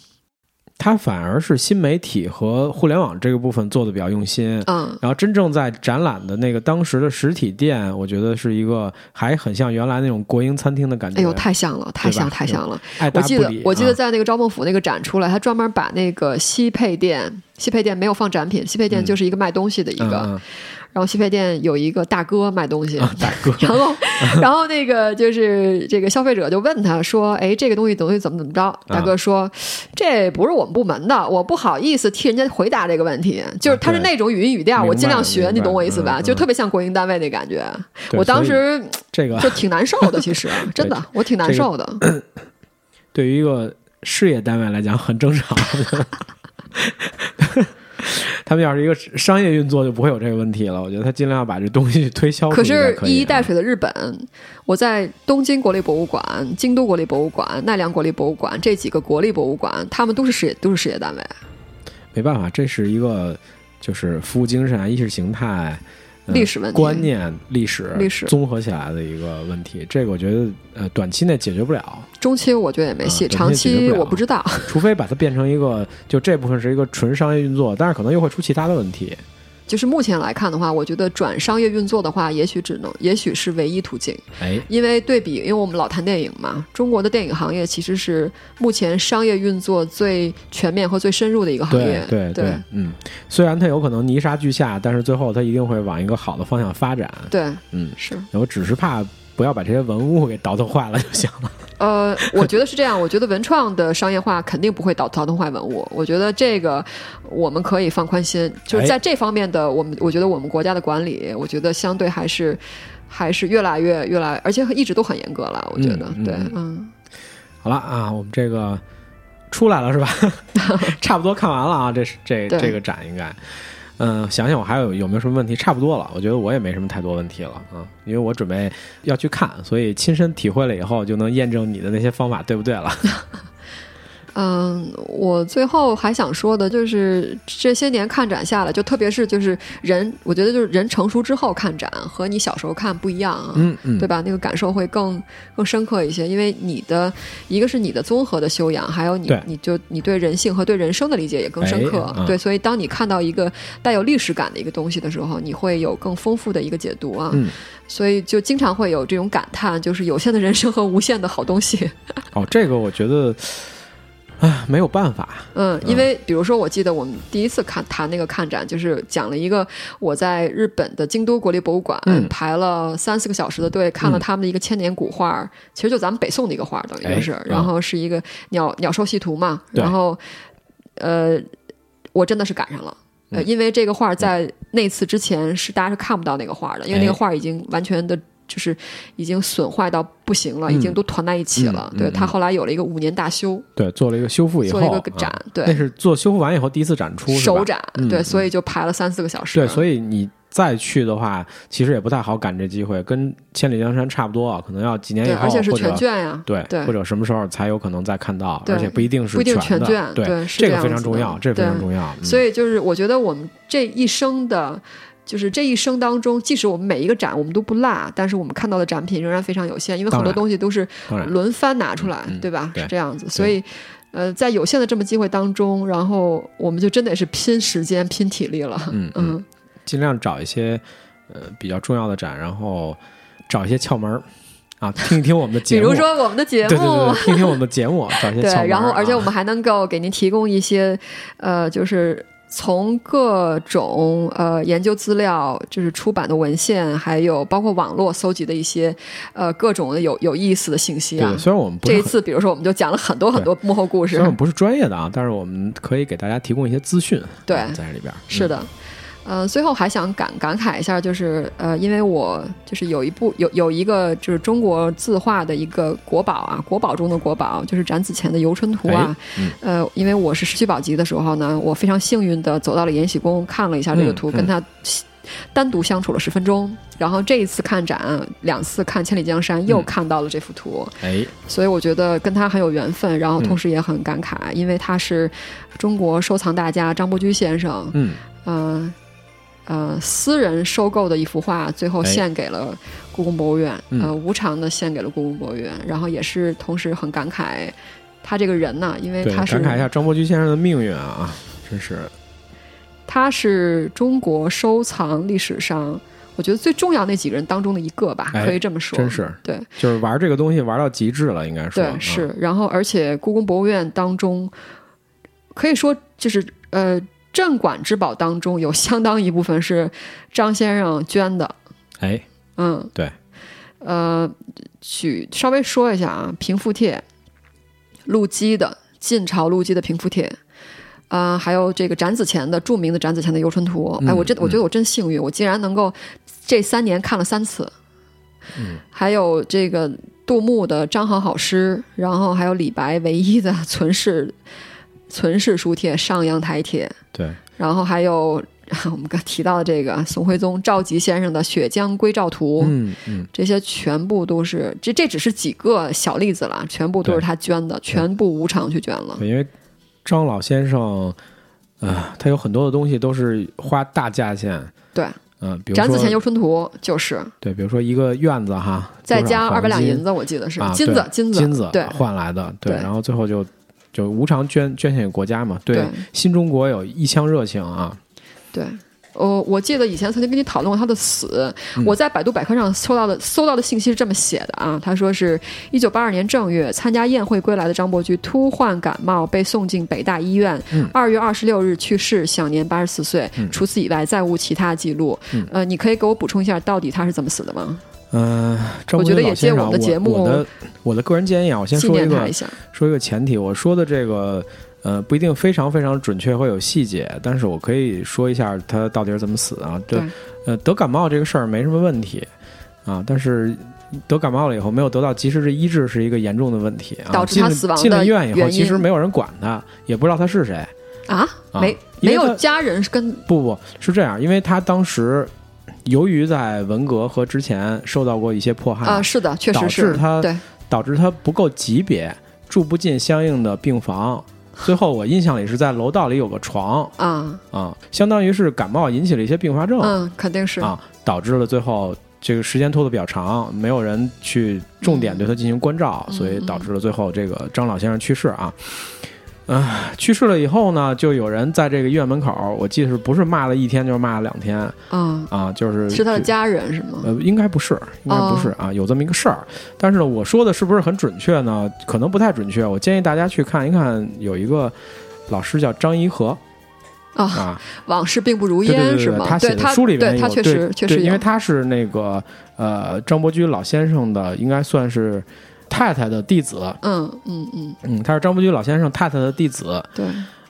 它反而是新媒体和互联网这个部分做的比较用心。嗯，然后真正在展览的那个当时的实体店，我觉得是一个还很像原来那种国营餐厅的感觉。哎呦，太像了，太像，太像了。爱我记得我记得在那个赵孟俯那个展出来，他专门把那个西配店，西配店没有放展品，西配店嗯就是一个卖东西的一个，嗯然后西配店有一个大哥卖东西。大哥，然后，然后那个就是这个消费者就问他说：“哎，这个东西东西怎么怎么着？”大哥说：“这不是我们部门的，我不好意思替人家回答这个问题。”就是他是那种语音语调，我尽量学，你懂我意思吧？嗯就特别像国营单位那感觉。我当时这个就挺难受的，其实 真的，我挺难这个受的。对于一个事业单位来讲很正常。他们要是一个商业运作，就不会有这个问题了。我觉得他尽量要把这东西推销出可是，一衣带水的日本，我在东京国立博物馆、京都国立博物馆、奈良国立博物馆这几个国立博物馆，他们都是事业，都是事业单位。没办法，这是一个就是服务精神、意识形态，呃历史问题观念、历史、历史综合起来的一个问题。这个我觉得呃短期内解决不了，中期我觉得也没戏，啊长期我不知道。除非把它变成一个就这部分是一个纯商业运作，但是可能又会出其他的问题。就是目前来看的话，我觉得转商业运作的话，也许只能，也许是唯一途径。哎，因为对比，因为我们老谈电影嘛，中国的电影行业其实是目前商业运作最全面和最深入的一个行对业。对对嗯，虽然它有可能泥沙俱下，但是最后它一定会往一个好的方向发展。对嗯，是。我只是怕不要把这些文物给倒腾坏了就行了。呃，我觉得是这样。我觉得文创的商业化肯定不会倒倒腾坏文物。我觉得这个我们可以放宽心，就是在这方面的我们，我觉得我们国家的管理，我觉得相对还是还是越来越越来，而且一直都很严格了。我觉得，对，嗯嗯，好了啊，我们这个出来了是吧？差不多看完了啊，这是这这个展应该。嗯，想想我还有有没有什么问题？差不多了，我觉得我也没什么太多问题了啊，因为我准备要去看，所以亲身体会了以后，就能验证你的那些方法对不对了。嗯，我最后还想说的就是这些年看展下来，就特别是就是人，我觉得就是人成熟之后看展和你小时候看不一样啊。嗯嗯，对吧？那个感受会更更深刻一些，因为你的一个是你的综合的修养，还有你你就你对人性和对人生的理解也更深刻。哎嗯对，所以当你看到一个带有历史感的一个东西的时候，你会有更丰富的一个解读啊。嗯，所以就经常会有这种感叹，就是有限的人生和无限的好东西。哦，这个我觉得，唉，没有办法。嗯，因为比如说，我记得我们第一次看谈那个看展，就是讲了一个我在日本的京都国立博物馆、嗯。排了三四个小时的队，看了他们的一个千年古画，其实就咱们北宋的一个画，等于就是，哎然后是一个鸟鸟兽戏图嘛，然后呃，我真的是赶上了。因为这个画在那次之前是大家是看不到那个画的，因为那个哎。画已经完全的，就是已经损坏到不行了，已经嗯都团在一起了。对他后来有了一个五年大修，对，做了一个修复以后，做了一个展啊对那是做修复完以后第一次展出，首展，对，所以就排了三四个小时。对，所以你再去的话，其实也不太好赶这机会，跟千里江山差不多啊，可能要几年以，后，而且是全卷呀。对，对或者什么时候才有可能再看到，而且不一定是不一定全卷对，这个非常重要，这非常重要。嗯所以就是我觉得我们这一生的。就是这一生当中，即使我们每一个展我们都不落，但是我们看到的展品仍然非常有限，因为很多东西都是轮番拿出来，对吧？对。是这样子，所以，呃，在有限的这么机会当中，然后我们就真得是拼时间、拼体力了。嗯嗯，尽量找一些呃比较重要的展，然后找一些窍门儿啊，听一听我们的 节目，比如说我们的节目，对对对对，听听我们的节目，找一些 窍门对，然后而且啊我们还能够给您提供一些，呃，就是从各种呃研究资料，就是出版的文献，还有包括网络搜集的一些呃各种的有有意思的信息啊。虽然我们不这一次，比如说，我们就讲了很多很多幕后故事虽然我。们不是专业的啊，但是我们可以给大家提供一些资讯，对啊在这里边儿是，的，呃，最后还想感感慨一下，就是呃，因为我就是有一部有有一个就是中国字画的一个国宝啊，国宝中的国宝，就是展子虔的《游春图》啊。嗯呃，因为我是石渠宝级的时候呢，我非常幸运的走到了延禧宫，看了一下这个图，嗯嗯跟他单独相处了十分钟。然后这一次看展，两次看《千里江山》，又嗯看到了这幅图。哎，所以我觉得跟他很有缘分，然后嗯同时也很感慨，因为他是中国收藏大家张伯驹先生，嗯，呃呃私人收购的一幅画，最后哎献给了故宫博物院，嗯呃无偿的献给了故宫博物院，然后也是同时很感慨他这个人呢，因为，他是感慨一下张伯驹先生的命运啊，真是，他是中国收藏历史上。我觉得最重要那几个人当中的一个吧，哎可以这么说。真是，对就是玩这个东西玩到极致了，应该说，对，啊是。然后，而且故宫博物院当中，可以说就是呃镇馆之宝当中有相当一部分是张先生捐的。哎，嗯，对。呃，举稍微说一下啊，平复帖，陆基的晋朝陆基的平复帖。啊、还有这个展子虔的著名的展子虔的《游春图》哎，嗯我真我觉得我真幸运，我竟然能够这三年看了三次。嗯，还有这个杜牧的《张好好诗》，然后还有李白唯一的 存世存世书帖《上阳台帖》，对，然后还有 我们刚提到的这个宋徽宗赵佶先生的《雪江归赵图》，嗯嗯，这些全部都是这这只是几个小例子了，全部都是他捐的，全部无偿去捐了。因为张老先生，呃，他有很多的东西都是花大价钱，对，嗯，比如说展子前游春图就是。对，比如说一个院子哈，再加二百两银子，我记得是啊，金子金子金子对换来的，对，对然后最后就就无偿捐捐献给国家嘛，对对新中国有一腔热情啊，对。我我记得以前曾经跟你讨论过他的死，嗯我在百度百科上搜到的搜到的信息是这么写的啊，他说是一九八二年正月参加宴会归来的张伯驹突患感冒，被送进北大医院嗯，二、月二十六日去世，享年八十四岁。除此以外再无其他记录。嗯呃，你可以给我补充一下，到底他是怎么死的吗？嗯、张我伯觉得也借驹老先生，我们的节目我的我的个人建议啊，我先说一个。说一个前提，我说的这个呃不一定非常非常准确会有细节，但是我可以说一下他到底是怎么死的啊。这对呃得感冒这个事儿没什么问题啊，但是。得感冒了以后没有得到及时的医治是一个严重的问题啊，导致他死亡进了医院以后，其实没有人管他，也不知道他是谁。啊，啊没没有家人是跟不不是这样，因为他当时由于在文革和之前受到过一些迫害，啊，是的，确实是致他对导致他不够级别，住不进相应的病房。最后我印象里是在楼道里有个床啊，啊，相当于是感冒引起了一些并发症、嗯，肯定是啊，导致了最后这个时间拖得比较长，没有人去重点对他进行关照，嗯所以导致了最后这个张老先生去世啊。啊、去世了以后呢，就有人在这个医院门口，我记得是不是骂了一天，就是骂了两天啊，啊，就是是他的家人是吗？呃，应该不是，应该不是、哦啊，有这么一个事儿。但是呢，我说的是不是很准确呢？可能不太准确。我建议大家去看一看，有一个老师叫张颐和啊，啊，往事并不如对对对对，烟是吗？他写他的书里面对他确有对对实确实因为他是那个呃张伯驹老先生的，应该算是太太的弟子。嗯嗯嗯，嗯，他是张伯驹老先生太太的弟子，对，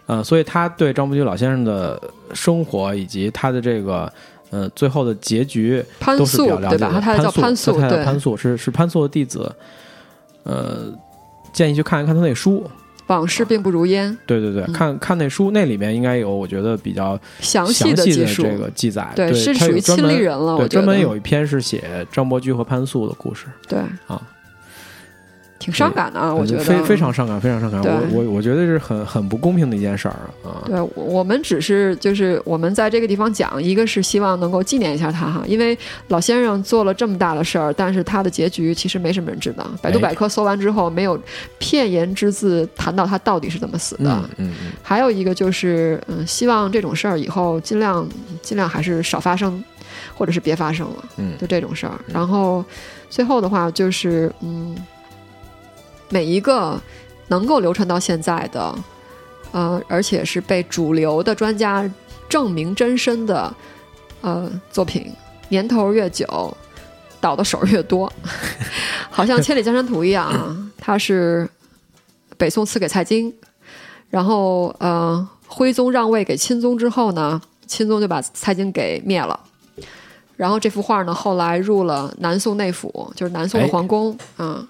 呃，所以他对张伯驹老先生的生活以及他的这个呃最后的结局潘都是比素较了解的。对吧？他太太叫潘潘素，对，他太太潘素是是潘素的弟子，呃，建议去看一看他那书。往事并不如烟，对对对，嗯看看那书，那里面应该有我觉得比较详详细的这个记载。对，是属于亲历人了，我对，专门有一篇是写张伯驹和潘素的故事对啊，挺伤感的啊，我觉得非非常伤感，非常伤感。我我我觉得是很很不公平的一件事儿啊。对，我我们只是就是我们在这个地方讲，一个是希望能够纪念一下他哈，因为老先生做了这么大的事儿，但是他的结局其实没什么人知道。百度哎百科搜完之后，没有片言之字谈到他到底是怎么死的。嗯嗯嗯，还有一个就是，嗯，希望这种事儿以后尽量尽量还是少发生，或者是别发生了。嗯就这种事儿。然后最后的话就是，嗯，每一个能够流传到现在的，呃，而且是被主流的专家证明真身的，呃，作品，年头越久，倒的手儿越多，好像《千里江山图》一样啊，它是北宋赐给蔡京，然后呃，徽宗让位给钦宗之后呢，钦宗就把蔡京给灭了。然后这幅画呢，后来入了南宋内府，就是南宋的哎。皇宫啊、嗯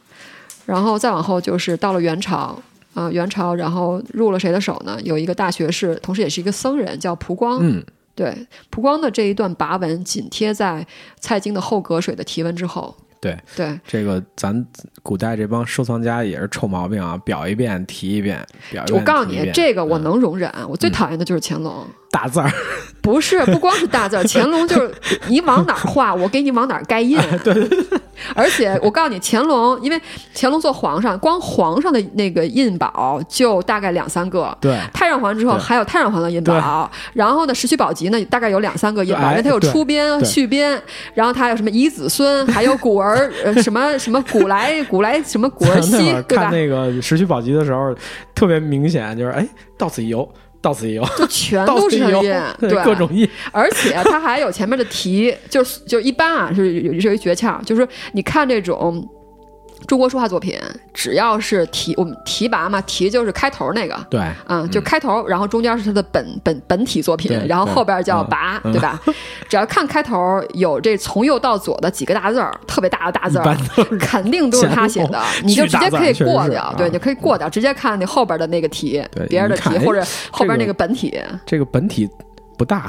然后再往后就是到了元朝啊、元朝，然后入了谁的手呢？有一个大学士，同时也是一个僧人，叫蒲光。嗯，对，蒲光的这一段跋文紧贴在蔡京的后隔水的题文之后。对，对，这个咱古代这帮收藏家也是臭毛病啊，表一遍提一遍，表一遍我告诉你，这个我嗯能容忍。我最讨厌的就是乾隆。大字儿，不是，不光是大字儿，乾隆就是你往哪儿画，我给你往哪儿盖印。对对对。而且我告诉你，乾隆因为乾隆做皇上，光皇上的那个印宝就大概两三个。对太上皇之后还有太上皇的印宝，然后呢，石渠宝笈呢大概有两三个印宝，哎因为它有对出编、对续编，然后它还有什么遗子孙，还有古儿呃什么什么古来古来什么古儿 那熙，对吧看？那个《石渠宝笈》的时候，特别明显，就是哎，到此一游，到此一游，就全都是他的印，，对，各种印，而且它还有前面的题，就是就一般啊，是有有一诀窍，就是说你看这种中国书画作品，只要是题我们题拔嘛，题就是开头那个。对，嗯，就开头，然后中间是它的本本本体作品，然后后边叫对跋，嗯。对吧？只要看开头有这从右到左的几个大字儿，特别大的大字肯定都是他写的，你就直接可以过掉，对，啊你可以过掉，直接看那后边的那个题对，别人的题或者后边这个那个本体，这个本体不大，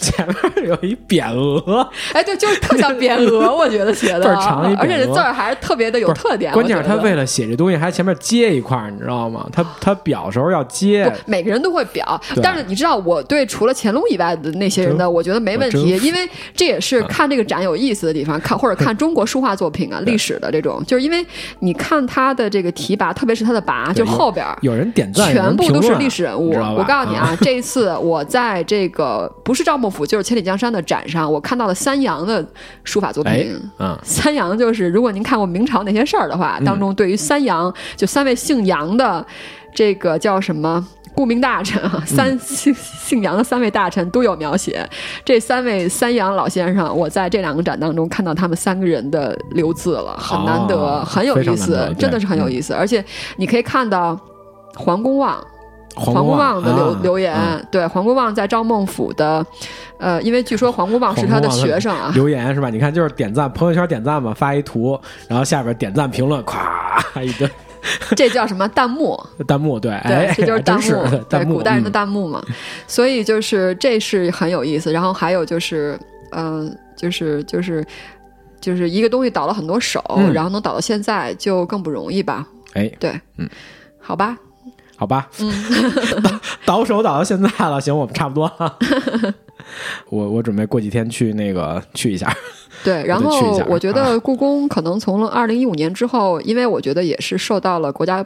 前面有一匾额，哎，对，就是特像匾额，我觉得写的，倍儿长一而且这字儿还是特别的有特点。关键是他为了写这东西，还前面接一块儿，你知道吗？他他表时候要接不，每个人都会表，但是你知道，我对除了乾隆以外的那些人的，我觉得没问题，因为这也是看这个展有意思的地方，看或者看中国书画作品啊、历史的这种，就是因为你看他的这个题跋，特别是他的跋，就后边儿有人点赞，全部都是历史人物。我告诉你啊，这一次我在这个不是赵孟俯就是千里江山的展上，我看到了三杨的书法作哎品。，嗯，三杨就是，如果您看过明朝那些事儿的话，当中对于三杨就三位姓杨的这个叫什么？顾名大臣啊，三姓姓杨的三位大臣都有描写。这三位三杨老先生，我在这两个展当中看到他们三个人的留字了，很难得，哦很有意思真的是很有意思。而且你可以看到黄公望，黄黄公望的留、啊留言，嗯对黄公望在赵孟俯的，呃，因为据说黄公望是他的学生啊，留言是吧？你看，就是点赞，朋友圈点赞嘛，发一图，然后下边点赞评论，咵一顿这叫什么弹幕？弹幕，对，对哎，，这就是弹幕，对弹幕，古代人的嗯弹幕嘛。所以就是这是很有意思。然后还有就是，呃，就是就是就是一个东西倒了很多手，嗯然后能倒到现在就更不容易吧？哎，对，嗯，好吧，好吧，嗯，倒手倒到现在了，行，我们差不多了。我我准备过几天去那个去一下，对。然后我觉得故宫可能从二零一五年之后，因为我觉得也是受到了国家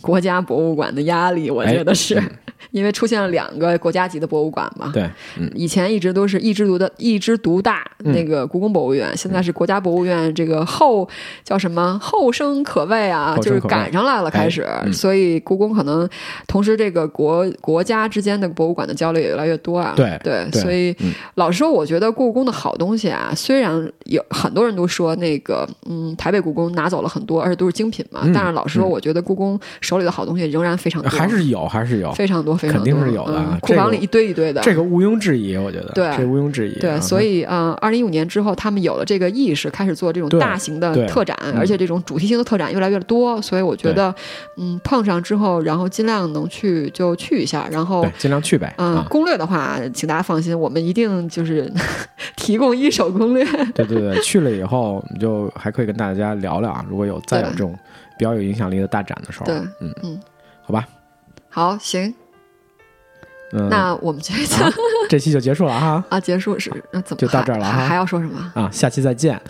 国家博物馆的压力，我觉得是、哎因为出现了两个国家级的博物馆嘛。对，嗯，以前一直都是一枝独的一枝独大，嗯那个故宫博物院，现在是国家博物院，这个后叫什么后生可畏啊，就是赶上来了，开始，所以故宫可能同时这个国国家之间的博物馆的交流也越来越多啊，对对，对所以、嗯老实说，我觉得故宫的好东西啊，虽然有很多人都说那个嗯台北故宫拿走了很多，而且都是精品嘛，嗯但是老实说，嗯。我觉得故宫手里的好东西仍然非常多，还是有，还是有，非常多，非常多，肯定是有的嗯库房里一堆一堆的，这个毋庸置疑，我觉得，对。这毋庸置疑。对，啊所以呃，二零一五年之后，他们有了这个意识，开始做这种大型的特展，嗯。而且这种主题性的特展越来越多，所以我觉得，嗯，碰上之后，然后尽量能去就去一下，然后，尽量去呗。嗯，啊，攻略的话，请大家放心，我们一定就是 提供一手攻略。对对对，去了以后，我们就还可以跟大家聊聊啊，如果有再有这种比较有影响力的大展的时候，对嗯嗯，好吧，好，行，嗯，那我们这一次啊这期就结束了哈。啊，结束是那怎么就到这儿了哈。还还要说什么？啊，下期再见。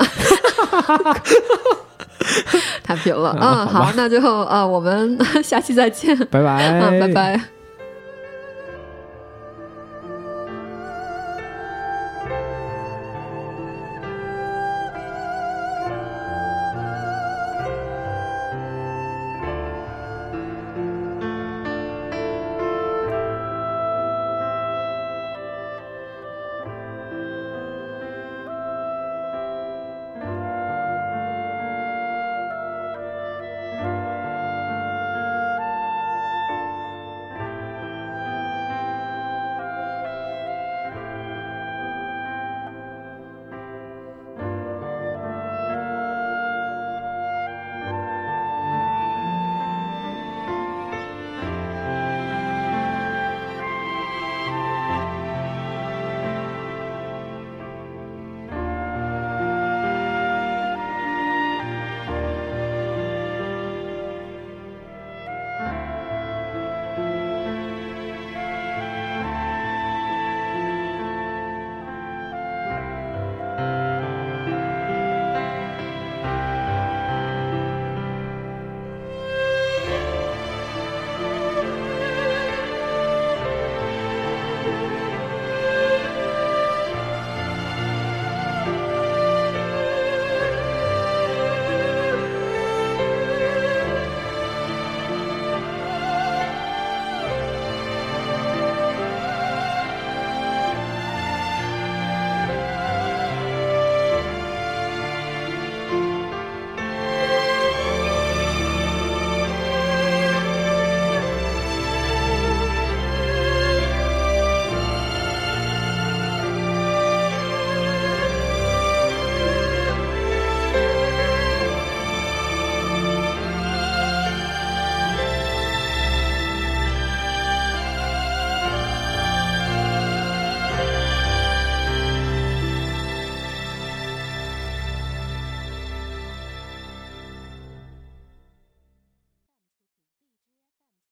太贫了，啊嗯，好那就呃，我们下期再见，拜拜，嗯，拜拜。